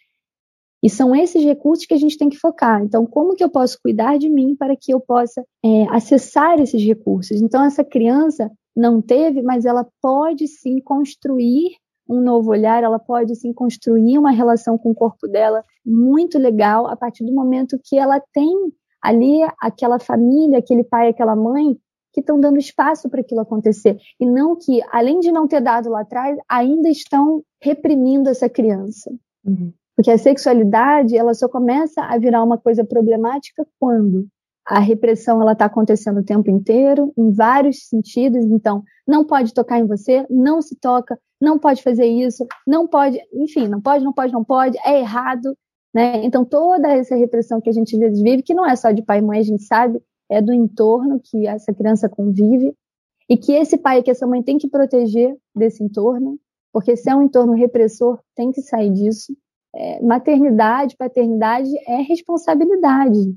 E são esses recursos que a gente tem que focar. Então, como que eu posso cuidar de mim para que eu possa é, acessar esses recursos? Então, essa criança não teve, mas ela pode sim construir um novo olhar, ela pode sim construir uma relação com o corpo dela muito legal a partir do momento que ela tem ali aquela família, aquele pai, aquela mãe que estão dando espaço para aquilo acontecer e não que, além de não ter dado lá atrás, ainda estão reprimindo essa criança. Uhum. Porque a sexualidade, ela só começa a virar uma coisa problemática quando a repressão ela está acontecendo o tempo inteiro, em vários sentidos. Então, não pode tocar em você, não se toca, não pode fazer isso, não pode, enfim, não pode, não pode, não pode, é errado. Né? Então, toda essa repressão que a gente vive, que não é só de pai e mãe, a gente sabe, é do entorno que essa criança convive, e que esse pai e que essa mãe tem que proteger desse entorno, porque se é um entorno repressor, tem que sair disso. É, maternidade, paternidade é responsabilidade,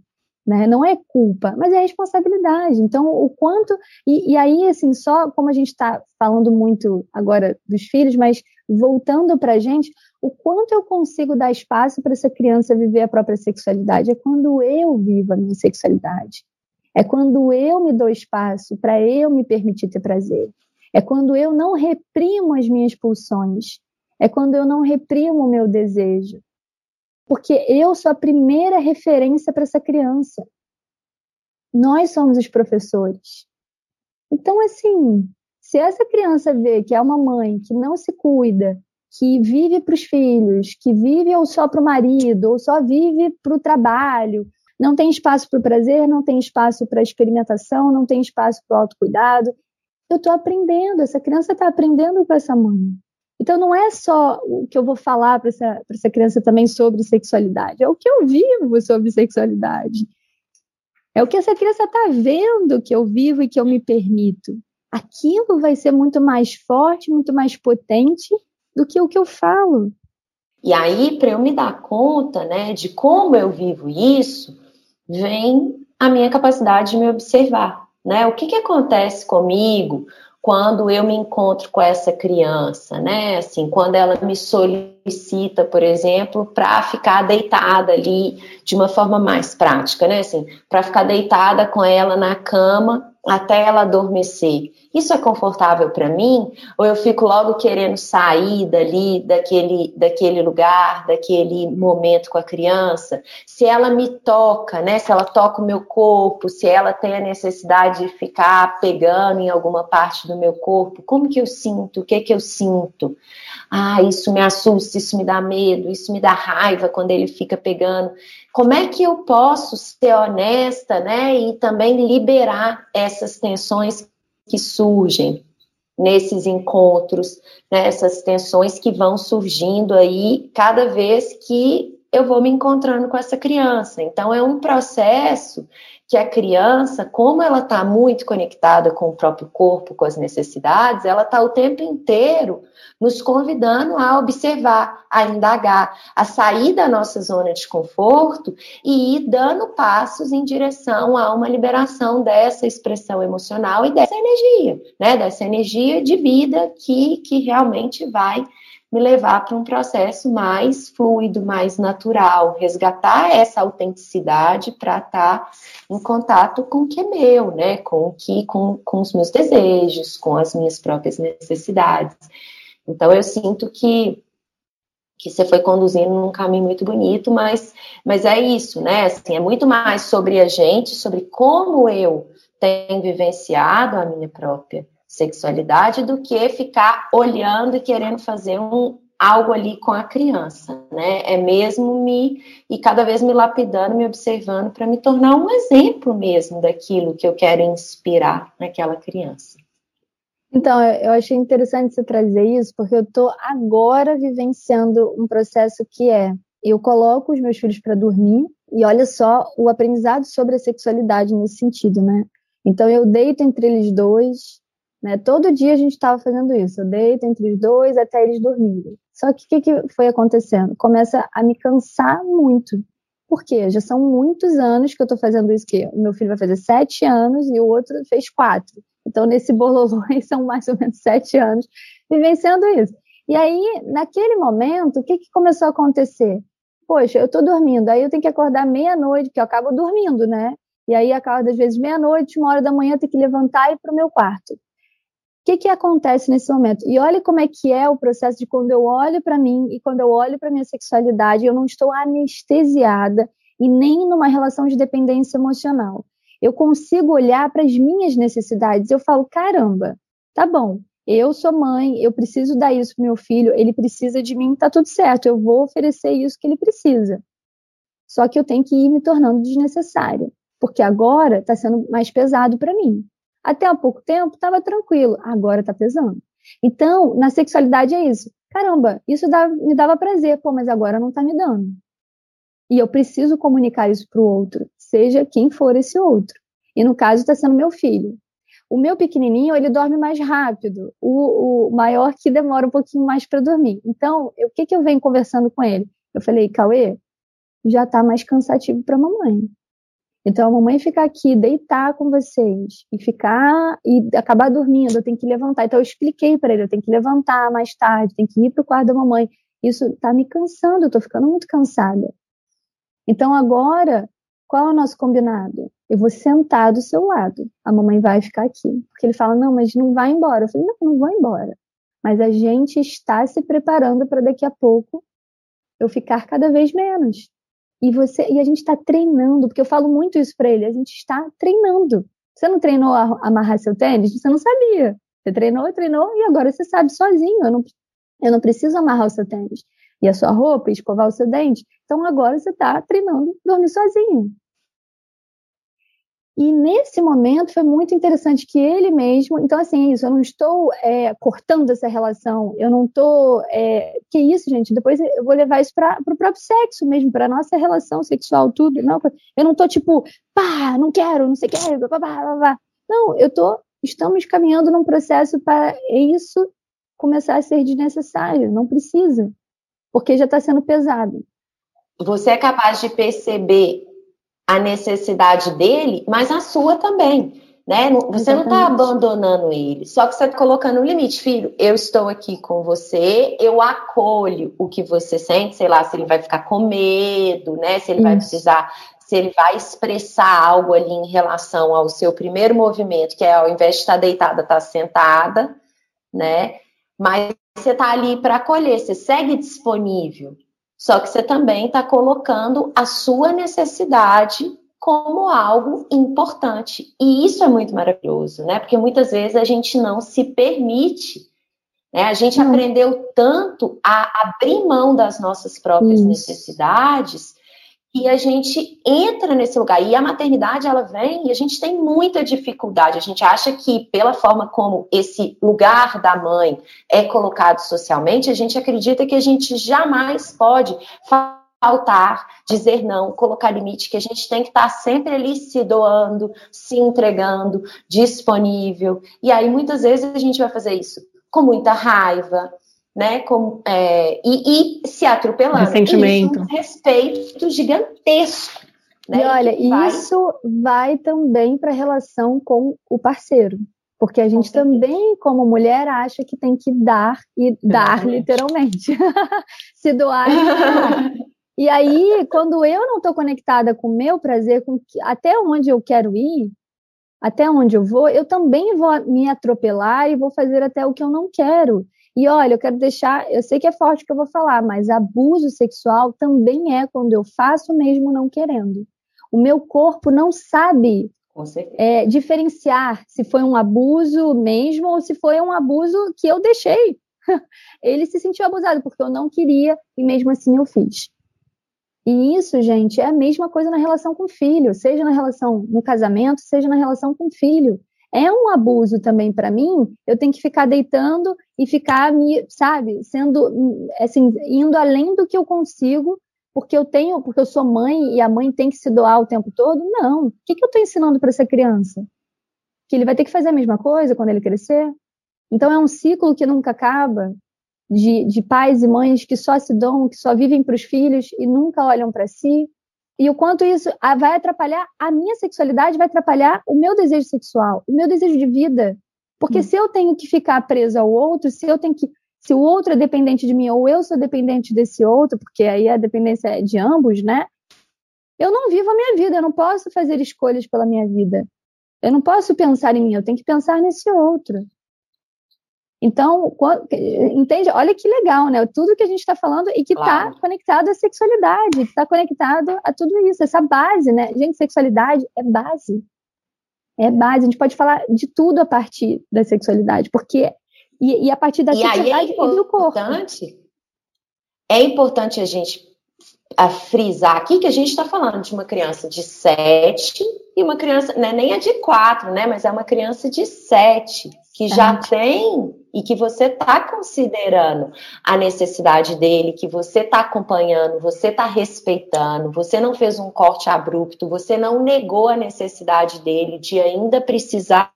né? Não é culpa, mas é responsabilidade. Então, o quanto e, e aí, assim, só como a gente está falando muito agora dos filhos, mas voltando para a gente, o quanto eu consigo dar espaço para essa criança viver a própria sexualidade é quando eu vivo a minha sexualidade. É quando eu me dou espaço para eu me permitir ter prazer. É quando eu não reprimo as minhas pulsões. É quando eu não reprimo o meu desejo. Porque eu sou a primeira referência para essa criança. Nós somos os professores. Então, assim, se essa criança vê que é uma mãe que não se cuida, que vive para os filhos, que vive ou só para o marido, ou só vive para o trabalho, não tem espaço para o prazer, não tem espaço para a experimentação, não tem espaço para o autocuidado. Eu estou aprendendo, essa criança está aprendendo com essa mãe. Então, não é só o que eu vou falar para essa, essa criança também sobre sexualidade, é o que eu vivo sobre sexualidade. É o que essa criança está vendo que eu vivo e que eu me permito. Aquilo vai ser muito mais forte, muito mais potente do que o que eu falo. E aí, para eu me dar conta né, de como eu vivo isso, vem a minha capacidade de me observar. Né? O que, que acontece comigo quando eu me encontro com essa criança, né? Assim, quando ela me solicita, por exemplo, para ficar deitada ali de uma forma mais prática, né? Assim, para ficar deitada com ela na cama até ela adormecer. Isso é confortável para mim? Ou eu fico logo querendo sair dali, daquele, daquele lugar, daquele momento com a criança? Se ela me toca, né? Se ela toca o meu corpo, se ela tem a necessidade de ficar pegando em alguma parte do meu corpo, como que eu sinto? O que que eu sinto? Ah, isso me assusta, isso me dá medo, isso me dá raiva quando ele fica pegando. Como é que eu posso ser honesta, né, e também liberar essas tensões que surgem nesses encontros, né, essas tensões que vão surgindo aí cada vez que eu vou me encontrando com essa criança. Então é um processo que a criança, como ela está muito conectada com o próprio corpo, com as necessidades, ela está o tempo inteiro nos convidando a observar, a indagar, a sair da nossa zona de conforto e ir dando passos em direção a uma liberação dessa expressão emocional e dessa energia, né? Dessa energia de vida que, que realmente vai me levar para um processo mais fluido, mais natural, resgatar essa autenticidade para estar tá em contato com o que é meu, né? Com o que, com, com os meus desejos, com as minhas próprias necessidades. Então eu sinto que que você foi conduzindo num caminho muito bonito, mas, mas é isso, né? Assim, é muito mais sobre a gente, sobre como eu tenho vivenciado a minha própria sexualidade do que ficar olhando e querendo fazer um, algo ali com a criança, né? É mesmo me e cada vez me lapidando, me observando para me tornar um exemplo mesmo daquilo que eu quero inspirar naquela criança. Então, eu achei interessante você trazer isso, porque eu estou agora vivenciando um processo que é: eu coloco os meus filhos para dormir, e olha só o aprendizado sobre a sexualidade nesse sentido, né? Então, eu deito entre eles dois, né? Todo dia a gente estava fazendo isso. Eu deito entre os dois até eles dormirem. Só que o que, que foi acontecendo? Começa a me cansar muito. Por quê? Já são muitos anos que eu estou fazendo isso. Que o meu filho vai fazer sete anos e o outro fez quatro. Então, nesse bololô, são mais ou menos sete anos vivenciando isso. E aí, naquele momento, o que, que começou a acontecer? Poxa, eu estou dormindo, aí eu tenho que acordar meia-noite, porque eu acabo dormindo, né? E aí, acordo às vezes meia-noite, uma hora da manhã, eu tenho que levantar e ir para o meu quarto que, que acontece nesse momento? E olha como é que é o processo de quando eu olho para mim e quando eu olho para minha sexualidade, eu não estou anestesiada e nem numa relação de dependência emocional. Eu consigo olhar para as minhas necessidades. Eu falo, caramba, tá bom. Eu sou mãe, eu preciso dar isso para meu filho, ele precisa de mim, tá tudo certo. Eu vou oferecer isso que ele precisa. Só que eu tenho que ir me tornando desnecessária porque agora está sendo mais pesado para mim. Até há pouco tempo estava tranquilo, agora está pesando. Então, na sexualidade é isso. Caramba, isso dá, me dava prazer, pô, mas agora não está me dando. E eu preciso comunicar isso para o outro, seja quem for esse outro. E no caso está sendo meu filho. O meu pequenininho, ele dorme mais rápido. O, o maior que demora um pouquinho mais para dormir. Então, o que, que eu venho conversando com ele? Eu falei, Cauê, já está mais cansativo para mamãe. Então, a mamãe ficar aqui, deitar com vocês e ficar e acabar dormindo, eu tenho que levantar. Então, eu expliquei para ele: eu tenho que levantar mais tarde, tenho que ir para o quarto da mamãe. Isso está me cansando, eu estou ficando muito cansada. Então, agora, qual é o nosso combinado? Eu vou sentar do seu lado, a mamãe vai ficar aqui. Porque ele fala: não, mas não vai embora. Eu falei: não, não vou embora. Mas a gente está se preparando para daqui a pouco eu ficar cada vez menos. E você e a gente está treinando, porque eu falo muito isso para ele, a gente está treinando. Você não treinou a amarrar seu tênis? Você não sabia. Você treinou, treinou e agora você sabe sozinho. Eu não, eu não preciso amarrar o seu tênis e a sua roupa, escovar o seu dente. Então agora você está treinando dormir sozinho. E nesse momento foi muito interessante que ele mesmo, então assim, é isso, eu não estou é, cortando essa relação, eu não estou, é, que isso, gente, depois eu vou levar isso para o próprio sexo mesmo, para nossa relação sexual, tudo, não, eu não estou tipo, pá, não quero, não sei o que, pá, pá, pá, pá. não, eu estou, estamos caminhando num processo para isso começar a ser desnecessário, não precisa, porque já está sendo pesado. Você é capaz de perceber a necessidade dele, mas a sua também. Né? Você Exatamente. não está abandonando ele, só que você está colocando um limite, filho. Eu estou aqui com você, eu acolho o que você sente, sei lá, se ele vai ficar com medo, né? Se ele Isso. vai precisar, se ele vai expressar algo ali em relação ao seu primeiro movimento, que é ao invés de estar deitada, estar sentada, né? Mas você está ali para acolher, você segue disponível. Só que você também está colocando a sua necessidade como algo importante. E isso é muito maravilhoso, né? Porque muitas vezes a gente não se permite. Né? A gente hum. aprendeu tanto a abrir mão das nossas próprias isso. necessidades e a gente entra nesse lugar. E a maternidade, ela vem e a gente tem muita dificuldade. A gente acha que, pela forma como esse lugar da mãe é colocado socialmente, a gente acredita que a gente jamais pode faltar, dizer não, colocar limite, que a gente tem que estar sempre ali se doando, se entregando, disponível. E aí, muitas vezes, a gente vai fazer isso com muita raiva, né? Com, é, e, e, se atropelando. Ressentimento. Isso, um respeito gigantesco. Né? E olha, vai... isso vai também para a relação com o parceiro. Porque a gente também, como mulher, acha que tem que dar e dar literalmente. se doar e. E aí, quando eu não estou conectada com o meu prazer, com que, até onde eu quero ir, até onde eu vou, eu também vou me atropelar e vou fazer até o que eu não quero. E olha, eu quero deixar, eu sei que é forte o que eu vou falar, mas abuso sexual também é quando eu faço mesmo não querendo. O meu corpo não sabe é, diferenciar se foi um abuso mesmo ou se foi um abuso que eu deixei. Ele se sentiu abusado porque eu não queria e mesmo assim eu fiz. E isso, gente, é a mesma coisa na relação com o filho, seja na relação no casamento, seja na relação com o filho é um abuso também para mim. Eu tenho que ficar deitando e ficar me, sabe, sendo assim, indo além do que eu consigo, porque eu tenho, porque eu sou mãe e a mãe tem que se doar o tempo todo? Não. O que, que eu estou ensinando para essa criança? Que ele vai ter que fazer a mesma coisa quando ele crescer? Então é um ciclo que nunca acaba de, de pais e mães que só se dão, que só vivem para os filhos e nunca olham para si e o quanto isso vai atrapalhar a minha sexualidade, vai atrapalhar o meu desejo sexual, o meu desejo de vida. Porque hum. se eu tenho que ficar presa ao outro, se eu tenho que. Se o outro é dependente de mim ou eu sou dependente desse outro, porque aí a dependência é de ambos, né? Eu não vivo a minha vida, eu não posso fazer escolhas pela minha vida. Eu não posso pensar em mim, eu tenho que pensar nesse outro. Então, entende? Olha que legal, né? Tudo que a gente está falando e que está claro. conectado à sexualidade, que está conectado a tudo isso, essa base, né? Gente, sexualidade é base. É base. A gente pode falar de tudo a partir da sexualidade, porque. E, e a partir da e sexualidade é e do corpo. É importante a gente a frisar aqui que a gente está falando de uma criança de 7 e uma criança, né, nem é de 4, né, mas é uma criança de 7, que já tem e que você está considerando a necessidade dele, que você está acompanhando, você está respeitando, você não fez um corte abrupto, você não negou a necessidade dele de ainda precisar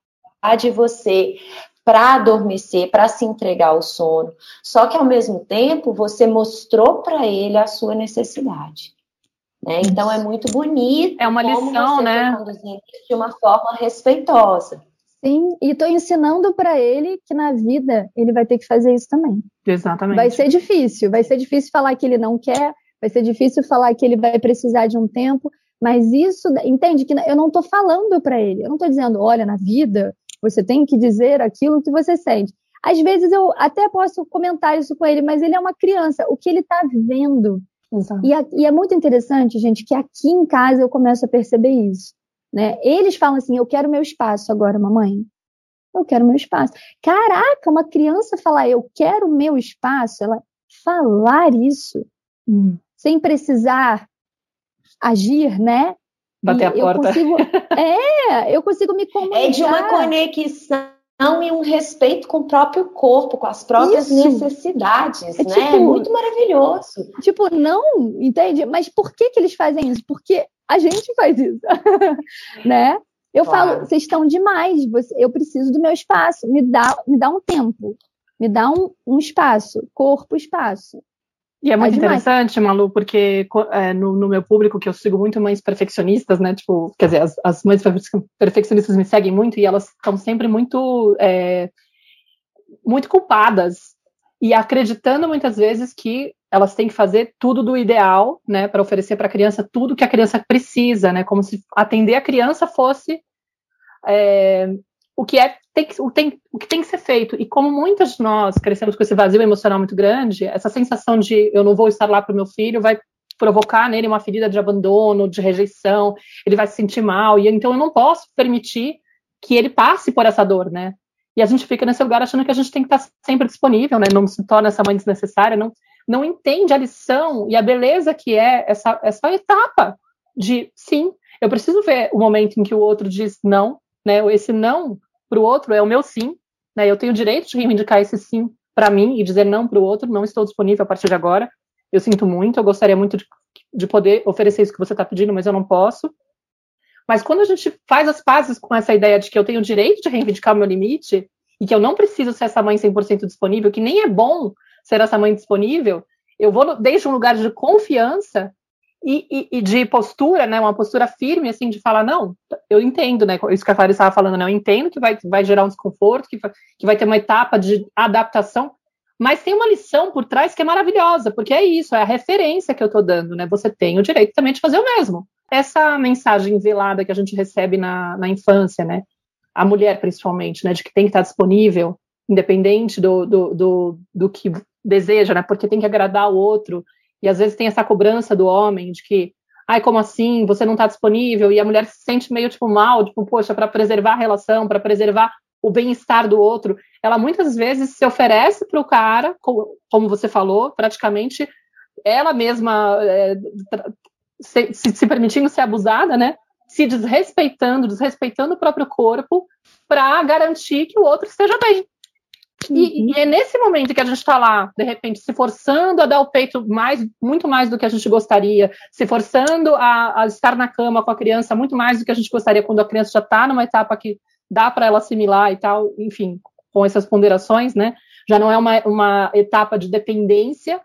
de você para adormecer, para se entregar ao sono. Só que ao mesmo tempo você mostrou para ele a sua necessidade. Né? Então é muito bonito. É uma lição, né? De uma forma respeitosa. Sim, e estou ensinando para ele que na vida ele vai ter que fazer isso também. Exatamente. Vai ser difícil, vai ser difícil falar que ele não quer, vai ser difícil falar que ele vai precisar de um tempo, mas isso, entende que eu não estou falando para ele, eu não estou dizendo, olha, na vida você tem que dizer aquilo que você sente. Às vezes eu até posso comentar isso com ele, mas ele é uma criança. O que ele está vivendo. E, e, é muito interessante, gente, que aqui em casa eu começo a perceber isso. Né? Eles falam assim: eu quero meu espaço agora, mamãe. Eu quero meu espaço. Caraca, uma criança falar eu quero meu espaço, ela falar isso hum. sem precisar agir, né? Bater a porta. Consigo, é, eu consigo me comunicar. É de uma conexão e um respeito com o próprio corpo, com as próprias Isso. necessidades, é, né? Tipo, é muito maravilhoso. Tipo, não, entende? Mas por que, que eles fazem isso? Porque a gente faz isso, né? Eu claro. falo, vocês estão demais, eu preciso do meu espaço, me dá, me dá um tempo, me dá um, um espaço, corpo, espaço. E é muito é interessante, Malu, porque é, no, no, meu público, que eu sigo muito mães perfeccionistas, né? Tipo, quer dizer, as, as mães perfeccionistas me seguem muito e elas estão sempre muito, é, muito culpadas e acreditando muitas vezes que elas têm que fazer tudo do ideal, né, para oferecer para a criança tudo que a criança precisa, né? Como se atender a criança fosse é, o que é tem tem, o que tem que ser feito. E como muitas de nós crescemos com esse vazio emocional muito grande, essa sensação de eu não vou estar lá para o meu filho vai provocar nele uma ferida de abandono, de rejeição, ele vai se sentir mal, e então eu não posso permitir que ele passe por essa dor, né? E a gente fica nesse lugar achando que a gente tem que estar sempre disponível, né? Não se torna essa mãe desnecessária, não, não entende a lição e a beleza que é essa, essa etapa de sim, eu preciso ver o momento em que o outro diz não, né? Esse não para o outro é o meu sim, né? Eu tenho o direito de reivindicar esse sim para mim e dizer não para o outro, não estou disponível a partir de agora. Eu sinto muito, eu gostaria muito de, de poder oferecer isso que você está pedindo, mas eu não posso. Mas quando a gente faz as pazes com essa ideia de que eu tenho o direito de reivindicar o meu limite e que eu não preciso ser essa mãe 100% disponível, que nem é bom ser essa mãe disponível, eu vou desde um lugar de confiança e, e, e, de postura, né, uma postura firme, assim, de falar, não, eu entendo, né, isso que a Clara estava falando, né, eu entendo que vai, vai gerar um desconforto, que vai, que vai ter uma etapa de adaptação, mas tem uma lição por trás que é maravilhosa, porque é isso, é a referência que eu estou dando, né, você tem o direito também de fazer o mesmo. Essa mensagem velada que a gente recebe na, na infância, né, a mulher principalmente, né, de que tem que estar disponível, independente do, do, do, do que deseja, né, porque tem que agradar o outro, e às vezes tem essa cobrança do homem de que, ai, como assim? Você não está disponível? E a mulher se sente meio tipo mal, tipo, poxa, para preservar a relação, para preservar o bem-estar do outro, ela muitas vezes se oferece para o cara, como, você falou, praticamente ela mesma é, se, se, permitindo ser abusada, né? Se desrespeitando, desrespeitando o próprio corpo para garantir que o outro esteja bem. E, uhum. e, é nesse momento que a gente está lá, de repente, se forçando a dar o peito mais, muito mais do que a gente gostaria, se forçando a, a estar na cama com a criança muito mais do que a gente gostaria quando a criança já está numa etapa que dá para ela assimilar e tal, enfim, com essas ponderações, né? Já não é uma, uma etapa de dependência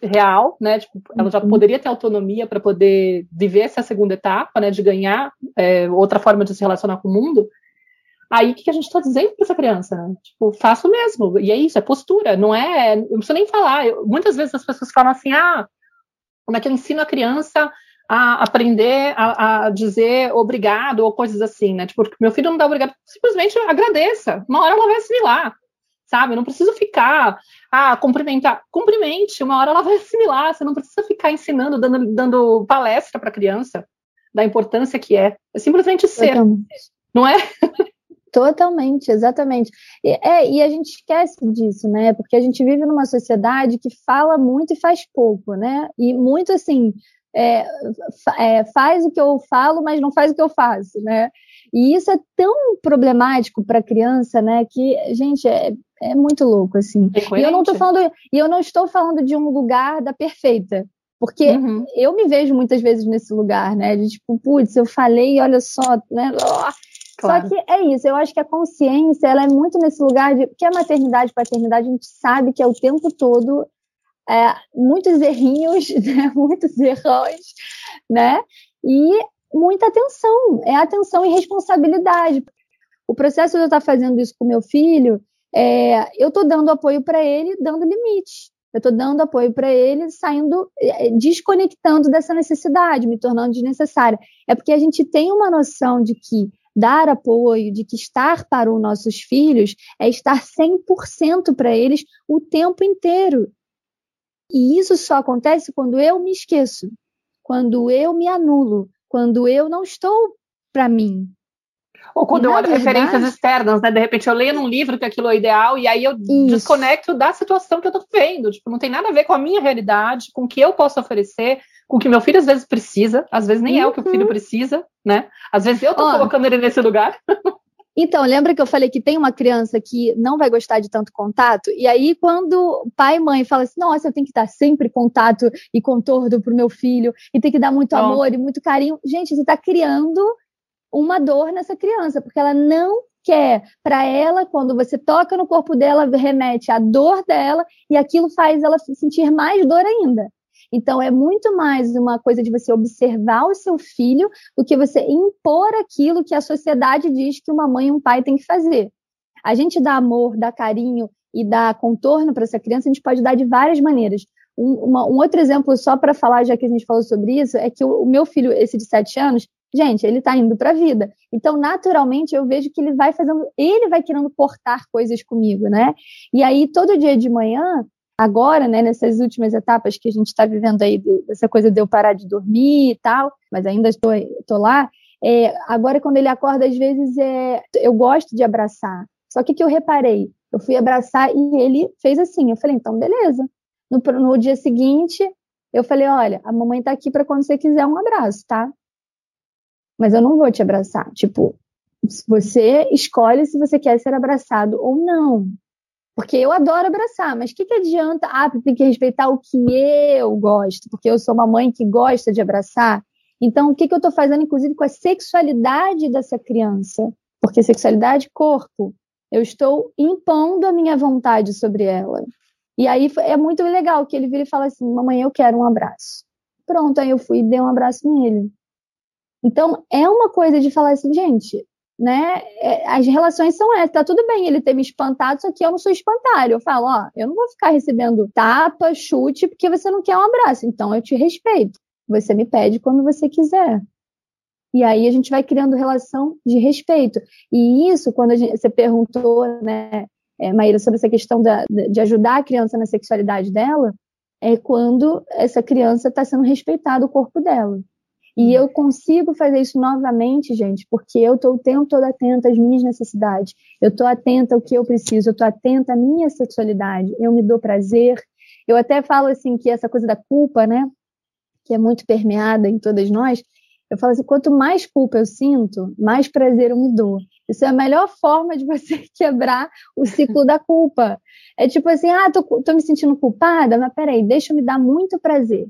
real, né? Tipo, ela já uhum. poderia ter autonomia para poder viver essa segunda etapa, né? De ganhar é, outra forma de se relacionar com o mundo. Aí o que a gente está dizendo para essa criança? Tipo, faço mesmo. E é isso, é postura, não é. Eu não preciso nem falar. Eu, muitas vezes as pessoas falam assim: ah, como é que eu ensino a criança a aprender a, a, dizer obrigado ou coisas assim, né? Tipo, meu filho não dá obrigado, simplesmente agradeça. Uma hora ela vai assimilar, sabe? Eu não preciso ficar, ah, cumprimentar. Cumprimente, uma hora ela vai assimilar. Você não precisa ficar ensinando, dando, dando palestra para a criança da importância que é. É simplesmente ser, não é? Totalmente, exatamente. E, é, e a gente esquece disso, né? Porque a gente vive numa sociedade que fala muito e faz pouco, né? E muito assim, é, é, faz o que eu falo, mas não faz o que eu faço, né? E isso é tão problemático para a criança, né? Que, gente, é, é muito louco, assim. É e eu não tô falando, e eu não estou falando de um lugar da perfeita. Porque uhum. eu me vejo muitas vezes nesse lugar, né? De tipo, putz, eu falei, olha só, né? Claro. Só que é isso, eu acho que a consciência ela é muito nesse lugar de que a maternidade e paternidade a gente sabe que é o tempo todo é, muitos errinhos, né, muitos erros, né? E muita atenção, é atenção e responsabilidade. O processo de eu estar fazendo isso com meu filho, é, eu estou dando apoio para ele, dando limite. Eu estou dando apoio para ele, saindo, é, desconectando dessa necessidade, me tornando desnecessária. É porque a gente tem uma noção de que dar apoio, de que estar para os nossos filhos é estar 100% para eles o tempo inteiro. E isso só acontece quando eu me esqueço, quando eu me anulo, quando eu não estou para mim. Ou quando eu olho verdade, referências externas, né? De repente eu leio num livro que aquilo é ideal e aí eu isso. desconecto da situação que eu estou vendo. Tipo, não tem nada a ver com a minha realidade, com o que eu posso oferecer, com o que meu filho às vezes precisa, às vezes nem uhum. é o que o filho uhum. precisa, né? Às vezes eu tô Ó, colocando ele nesse lugar. Então, lembra que eu falei que tem uma criança que não vai gostar de tanto contato? E aí, quando pai e mãe falam assim, nossa, eu tenho que dar sempre contato e contorno para o meu filho, e tem que dar muito amor e muito carinho. Gente, você está criando uma dor nessa criança, porque ela não quer. Para ela, quando você toca no corpo dela, remete à dor dela, e aquilo faz ela sentir mais dor ainda. Então, é muito mais uma coisa de você observar o seu filho do que você impor aquilo que a sociedade diz que uma mãe e um pai têm que fazer. A gente dá amor, dá carinho e dá contorno para essa criança, a gente pode dar de várias maneiras. Um, uma, um outro exemplo, só para falar, já que a gente falou sobre isso, é que o, o meu filho, esse de sete anos, gente, ele está indo para a vida. Então, naturalmente, eu vejo que ele vai fazendo, ele vai querendo cortar coisas comigo, né? E aí, todo dia de manhã, agora, né, nessas últimas etapas que a gente está vivendo aí, dessa coisa de eu parar de dormir e tal, mas ainda estou, lá, é, agora quando ele acorda, às vezes é, eu gosto de abraçar. Só que que eu reparei? Eu fui abraçar e ele fez assim. Eu falei, então beleza. No, no dia seguinte, eu falei, olha, a mamãe está aqui para quando você quiser um abraço, tá? Mas eu não vou te abraçar. Tipo, você escolhe se você quer ser abraçado ou não. Porque eu adoro abraçar, mas o que, que adianta? Ah, tem que respeitar o que eu gosto, porque eu sou uma mãe que gosta de abraçar. Então, o que, que eu estou fazendo, inclusive, com a sexualidade dessa criança? Porque sexualidade, corpo. Eu estou impondo a minha vontade sobre ela. E aí é muito legal que ele vira e fala assim: Mamãe, eu quero um abraço. Pronto, aí eu fui e dei um abraço nele. Então, é uma coisa de falar assim, gente, né? É, as relações são essas. Tá tudo bem ele ter me espantado, só que eu não sou espantalho. Eu falo, ó, eu não vou ficar recebendo tapa, chute, porque você não quer um abraço. Então eu te respeito. Você me pede quando você quiser. E aí a gente vai criando relação de respeito. E isso, quando gente, você perguntou, né, é, Maíra, sobre essa questão da, de ajudar a criança na sexualidade dela, é quando essa criança está sendo respeitada o corpo dela. E hum. eu consigo fazer isso novamente, gente, porque eu estou o tempo todo atenta às minhas necessidades. Eu estou atenta ao que eu preciso, eu estou atenta à minha sexualidade. Eu me dou prazer. Eu até falo assim que essa coisa da culpa, né, que é muito permeada em todas nós, eu falo assim, quanto mais culpa eu sinto, mais prazer eu me dou. Isso é a melhor forma de você quebrar o ciclo da culpa. É tipo assim, ah, tô, tô me sentindo culpada, mas peraí, deixa eu me dar muito prazer.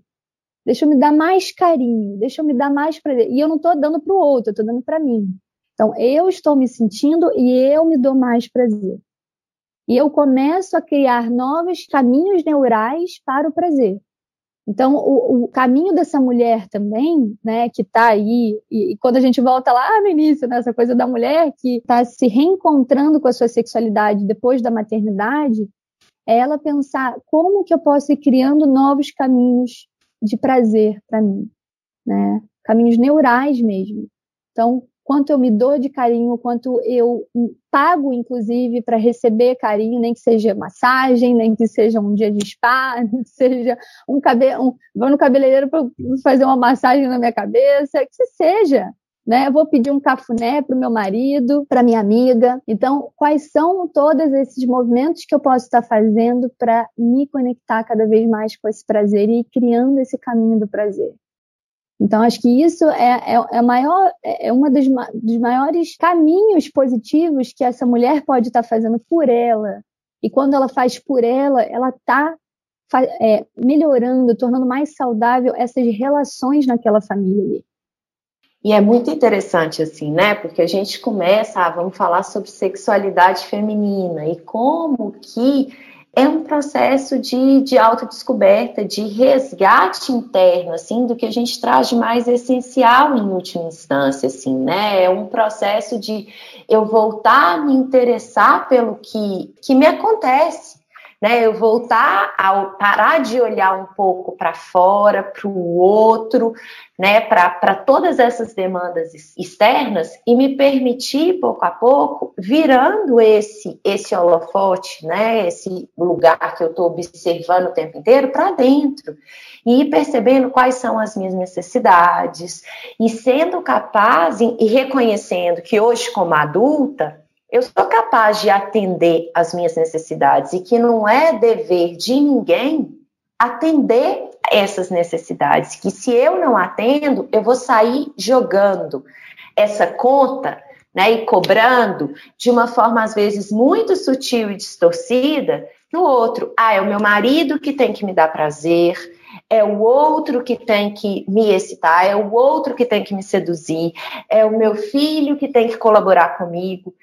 Deixa eu me dar mais carinho, deixa eu me dar mais prazer. E eu não estou dando para o outro, eu estou dando para mim. Então, eu estou me sentindo e eu me dou mais prazer. E eu começo a criar novos caminhos neurais para o prazer. Então, o, o caminho dessa mulher também, né, que está aí, e, e, quando a gente volta lá no início, né, coisa da mulher que está se reencontrando com a sua sexualidade depois da maternidade, é ela pensar como que eu posso ir criando novos caminhos de prazer para mim, né? Caminhos neurais mesmo. Então, quanto eu me dou de carinho, quanto eu pago, inclusive, para receber carinho, nem que seja massagem, nem que seja um dia de spa, nem que seja um cabelo, um, vou no cabeleireiro para fazer uma massagem na minha cabeça, que seja. Né? Eu vou pedir um cafuné para o meu marido, para minha amiga. Então, quais são todos esses movimentos que eu posso estar fazendo para me conectar cada vez mais com esse prazer e ir criando esse caminho do prazer? Então, acho que isso é, é, é, maior, é uma dos, dos maiores caminhos positivos que essa mulher pode estar fazendo por ela. E quando ela faz por ela, ela está é, melhorando, tornando mais saudável essas relações naquela família. E é muito interessante, assim, né? Porque a gente começa, ah, vamos falar sobre sexualidade feminina e como que é um processo de, de autodescoberta, de resgate interno, assim, do que a gente traz de mais essencial em última instância, assim, né? É um processo de eu voltar a me interessar pelo que, que me acontece, né? Eu voltar a parar de olhar um pouco para fora, para o outro, né? Para todas essas demandas externas e me permitir pouco a pouco virando esse esse holofote, né? Esse lugar que eu estou observando o tempo inteiro para dentro e ir percebendo quais são as minhas necessidades e sendo capaz e reconhecendo que hoje como adulta eu sou capaz de atender as minhas necessidades e que não é dever de ninguém atender essas necessidades, que se eu não atendo, eu vou sair jogando essa conta, né, e cobrando de uma forma às vezes muito sutil e distorcida no outro. Ah, é o meu marido que tem que me dar prazer, é o outro que tem que me excitar, é o outro que tem que me seduzir, é o meu filho que tem que colaborar comigo.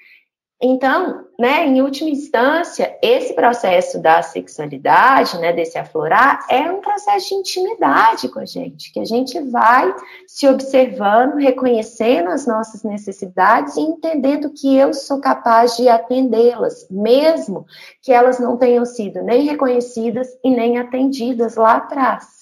Então, né, em última instância, esse processo da sexualidade, né, desse aflorar, é um processo de intimidade com a gente, que a gente vai se observando, reconhecendo as nossas necessidades e entendendo que eu sou capaz de atendê-las, mesmo que elas não tenham sido nem reconhecidas e nem atendidas lá atrás.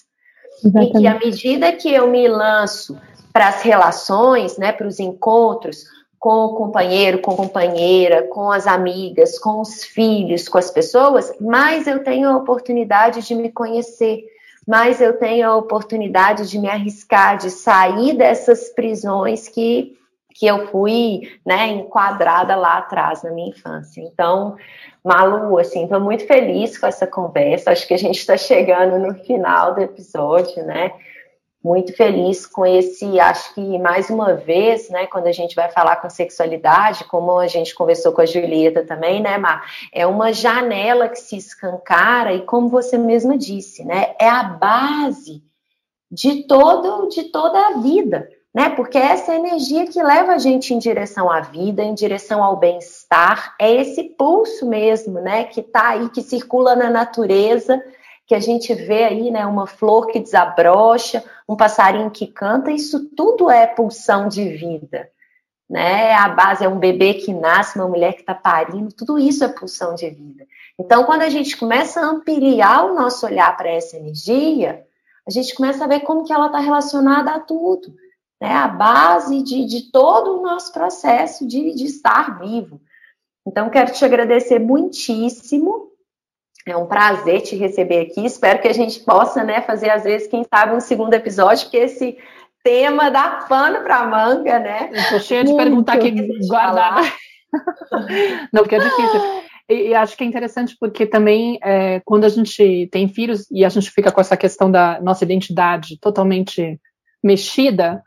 Exatamente. E que à medida que eu me lanço para as relações, né, para os encontros, com o companheiro, com a companheira, com as amigas, com os filhos, com as pessoas, mais eu tenho a oportunidade de me conhecer, mais eu tenho a oportunidade de me arriscar, de sair dessas prisões que, que eu fui né, enquadrada lá atrás na minha infância. Então, Malu, assim, estou muito feliz com essa conversa. Acho que a gente está chegando no final do episódio, né? Muito feliz com esse, acho que mais uma vez, né, quando a gente vai falar com sexualidade, como a gente conversou com a Julieta também, né, Mar, é uma janela que se escancara e como você mesma disse, né, é a base de todo de toda a vida, né? Porque é essa energia que leva a gente em direção à vida, em direção ao bem-estar, é esse pulso mesmo, né, que tá aí que circula na natureza que a gente vê aí, né, uma flor que desabrocha, um passarinho que canta, isso tudo é pulsão de vida, né? A base é um bebê que nasce, uma mulher que está parindo, tudo isso é pulsão de vida. Então, quando a gente começa a ampliar o nosso olhar para essa energia, a gente começa a ver como que ela está relacionada a tudo, né? A base de, de todo o nosso processo de, de estar vivo. Então, quero te agradecer muitíssimo é um prazer te receber aqui. Espero que a gente possa, né, fazer às vezes, quem sabe, um segundo episódio, porque esse tema dá pano para manga, né? Tô cheia de perguntar aqui guardada. Não, porque é difícil. E, e, acho que é interessante porque também é, quando a gente tem filhos e a gente fica com essa questão da nossa identidade totalmente mexida,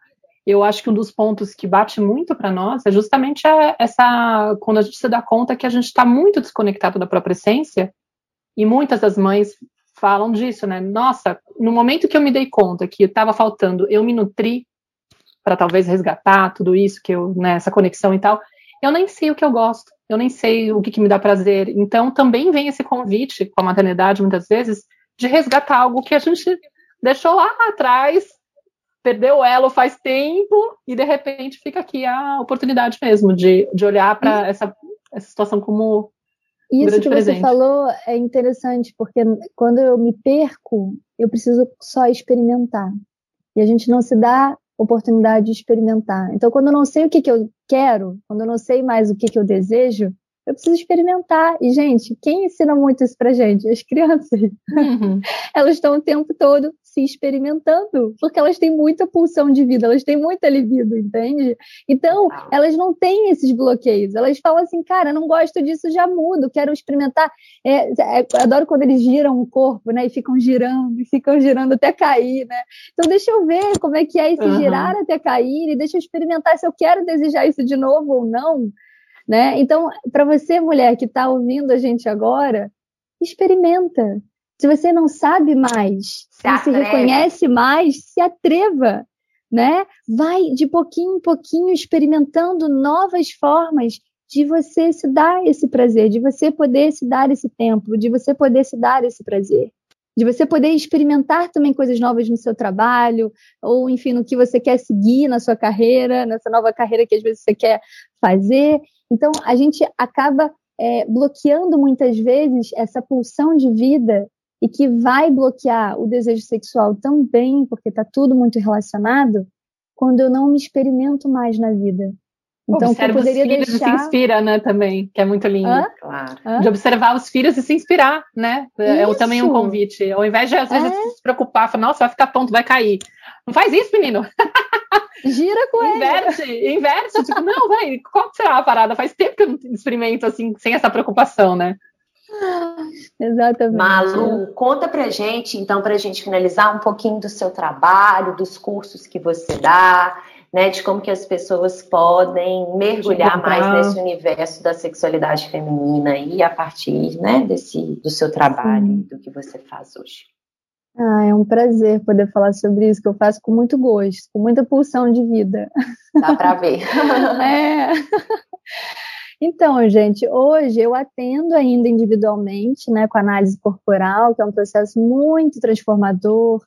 eu acho que um dos pontos que bate muito para nós é justamente essa quando a gente se dá conta que a gente está muito desconectado da própria essência e muitas das mães falam disso, né? Nossa, no momento que eu me dei conta que estava faltando eu me nutrir para talvez resgatar tudo isso que eu, né, essa conexão e tal, eu nem sei o que eu gosto, eu nem sei o que, que me dá prazer. Então também vem esse convite com a maternidade muitas vezes de resgatar algo que a gente deixou lá atrás, perdeu o elo faz tempo e de repente fica aqui a oportunidade mesmo de, de olhar para essa, essa situação como isso que presente. você falou é interessante, porque quando eu me perco, eu preciso só experimentar. E a gente não se dá oportunidade de experimentar. Então, quando eu não sei o que, que eu quero, quando eu não sei mais o que, que eu desejo, Eu preciso experimentar. E, gente, quem ensina muito isso pra gente? As crianças. Uhum. elas estão o tempo todo se experimentando, porque elas têm muita pulsão de vida, elas têm muita libido, entende? Então, elas não têm esses bloqueios. Elas falam assim, cara, não gosto disso, já mudo, quero experimentar. É, é, adoro quando eles giram o corpo, né? E ficam girando, e ficam girando até cair, né? Então, deixa eu ver como é que é esse uhum. girar até cair, e deixa eu experimentar se eu quero desejar isso de novo ou não. Né? Então, para você, mulher que está ouvindo a gente agora, experimenta. Se você não sabe mais, se não se reconhece mais, se atreva, né? Vai de pouquinho em pouquinho experimentando novas formas de você se dar esse prazer, de você poder se dar esse tempo, de você poder se dar esse prazer, de você poder experimentar também coisas novas no seu trabalho, ou enfim, no que você quer seguir na sua carreira, nessa nova carreira que às vezes você quer fazer. Então, a gente acaba é, bloqueando muitas vezes essa pulsão de vida e que vai bloquear o desejo sexual também, porque está tudo muito relacionado, quando eu não me experimento mais na vida. Então, Observa eu poderia os filhos deixar... e se inspira, né, também, que é muito lindo. Hã? Claro. De observar os filhos e se inspirar, né? É, é também um convite. Ao invés de, às vezes, é. se preocupar, falar, nossa, vai ficar tonto, vai cair. Não faz isso, menino. Gira com inverte, ele. Inverte, tipo, não, vai, qual será a parada? Faz tempo que eu não experimento assim, sem essa preocupação, né? Exatamente. Malu, conta pra gente, então, pra gente finalizar um pouquinho do seu trabalho, dos cursos que você dá, né, de como que as pessoas podem mergulhar mais nesse universo da sexualidade feminina e a partir, né, desse do seu trabalho, Sim. do que você faz hoje. Ah, é um prazer poder falar sobre isso, que eu faço com muito gosto, com muita pulsão de vida. Dá para ver. é. Então, gente, hoje eu atendo ainda individualmente, né, com análise corporal, que é um processo muito transformador,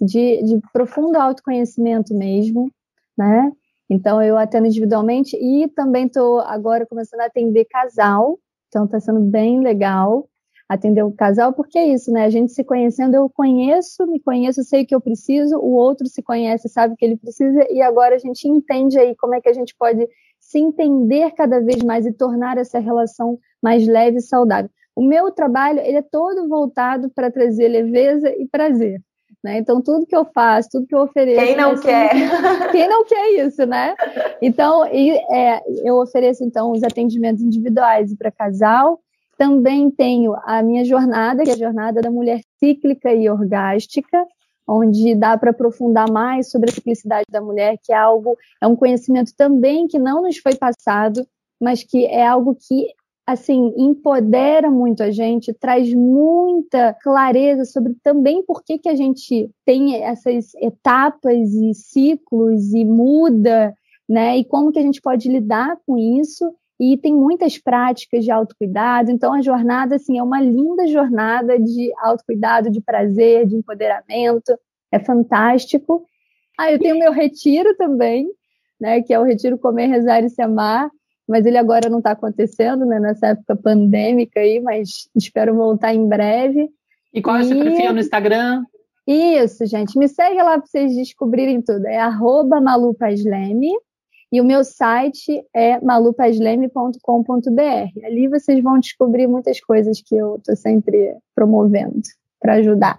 de, de profundo autoconhecimento mesmo, né? Então, eu atendo individualmente e também estou agora começando a atender casal, então está sendo bem legal atender o casal, porque é isso, né? A gente se conhecendo, eu conheço, me conheço, sei o que eu preciso, o outro se conhece, sabe o que ele precisa, e agora a gente entende aí como é que a gente pode se entender cada vez mais e tornar essa relação mais leve e saudável. O meu trabalho, ele é todo voltado para trazer leveza e prazer. Né? Então, tudo que eu faço, tudo que eu ofereço. Quem não quer? Quem não quer isso, né? Então, e, é, eu ofereço, então, os atendimentos individuais para casal, também tenho a minha jornada, que é a jornada da mulher cíclica e orgástica, onde dá para aprofundar mais sobre a ciclicidade da mulher, que é algo, é um conhecimento também que não nos foi passado, mas que é algo que assim empodera muito a gente, traz muita clareza sobre também por que, que a gente tem essas etapas e ciclos e muda, né? E como que a gente pode lidar com isso e tem muitas práticas de autocuidado. Então, a jornada assim, é uma linda jornada de autocuidado, de prazer, de empoderamento. É fantástico. Ah, eu tenho meu retiro também, né, que é o Retiro Comer, Rezar e Se Amar, mas ele agora não está acontecendo, né, nessa época pandêmica aí, mas espero voltar em breve. E qual é o seu perfil no Instagram? Isso, gente. Me segue lá para vocês descobrirem tudo. É arroba malupasleme. E o meu site é malupasleme.com.br. Ali vocês vão descobrir muitas coisas que eu estou sempre promovendo para ajudar.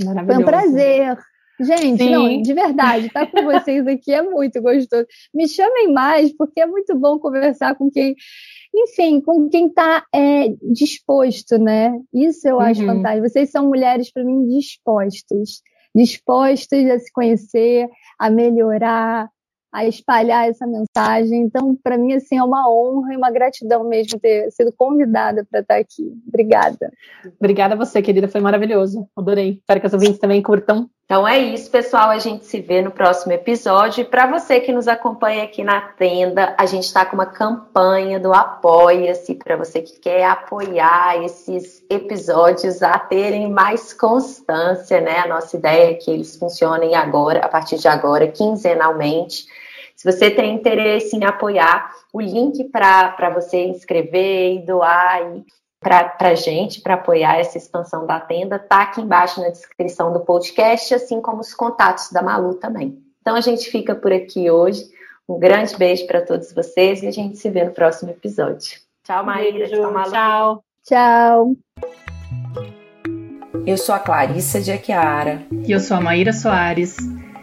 Foi um prazer. Gente, não, de verdade, estar tá com vocês aqui é muito gostoso. Me chamem mais, porque é muito bom conversar com quem, enfim, com quem está é, disposto, né? Isso eu acho uhum. fantástico. Vocês são mulheres, para mim, dispostas. Dispostas a se conhecer, a melhorar, a espalhar essa mensagem. Então, para mim, assim, é uma honra e uma gratidão mesmo ter sido convidada para estar aqui. Obrigada. Obrigada a você, querida. Foi maravilhoso. Adorei. Espero que os ouvintes também curtam. Então é isso, pessoal. A gente se vê no próximo episódio. E para você que nos acompanha aqui na tenda, a gente está com uma campanha do Apoia-se para você que quer apoiar esses episódios a terem mais constância, né? A nossa ideia é que eles funcionem agora, a partir de agora, quinzenalmente. Se você tem interesse em apoiar, o link para você inscrever e doar para a gente, para apoiar essa expansão da tenda, tá aqui embaixo na descrição do podcast, assim como os contatos da Malu também. Então a gente fica por aqui hoje. Um grande beijo para todos vocês e a gente se vê no próximo episódio. Tchau, Maíra. Beijo, tchau, Malu. tchau. Tchau. Eu sou a Clarissa de Aquiara. E eu sou a Maíra Soares.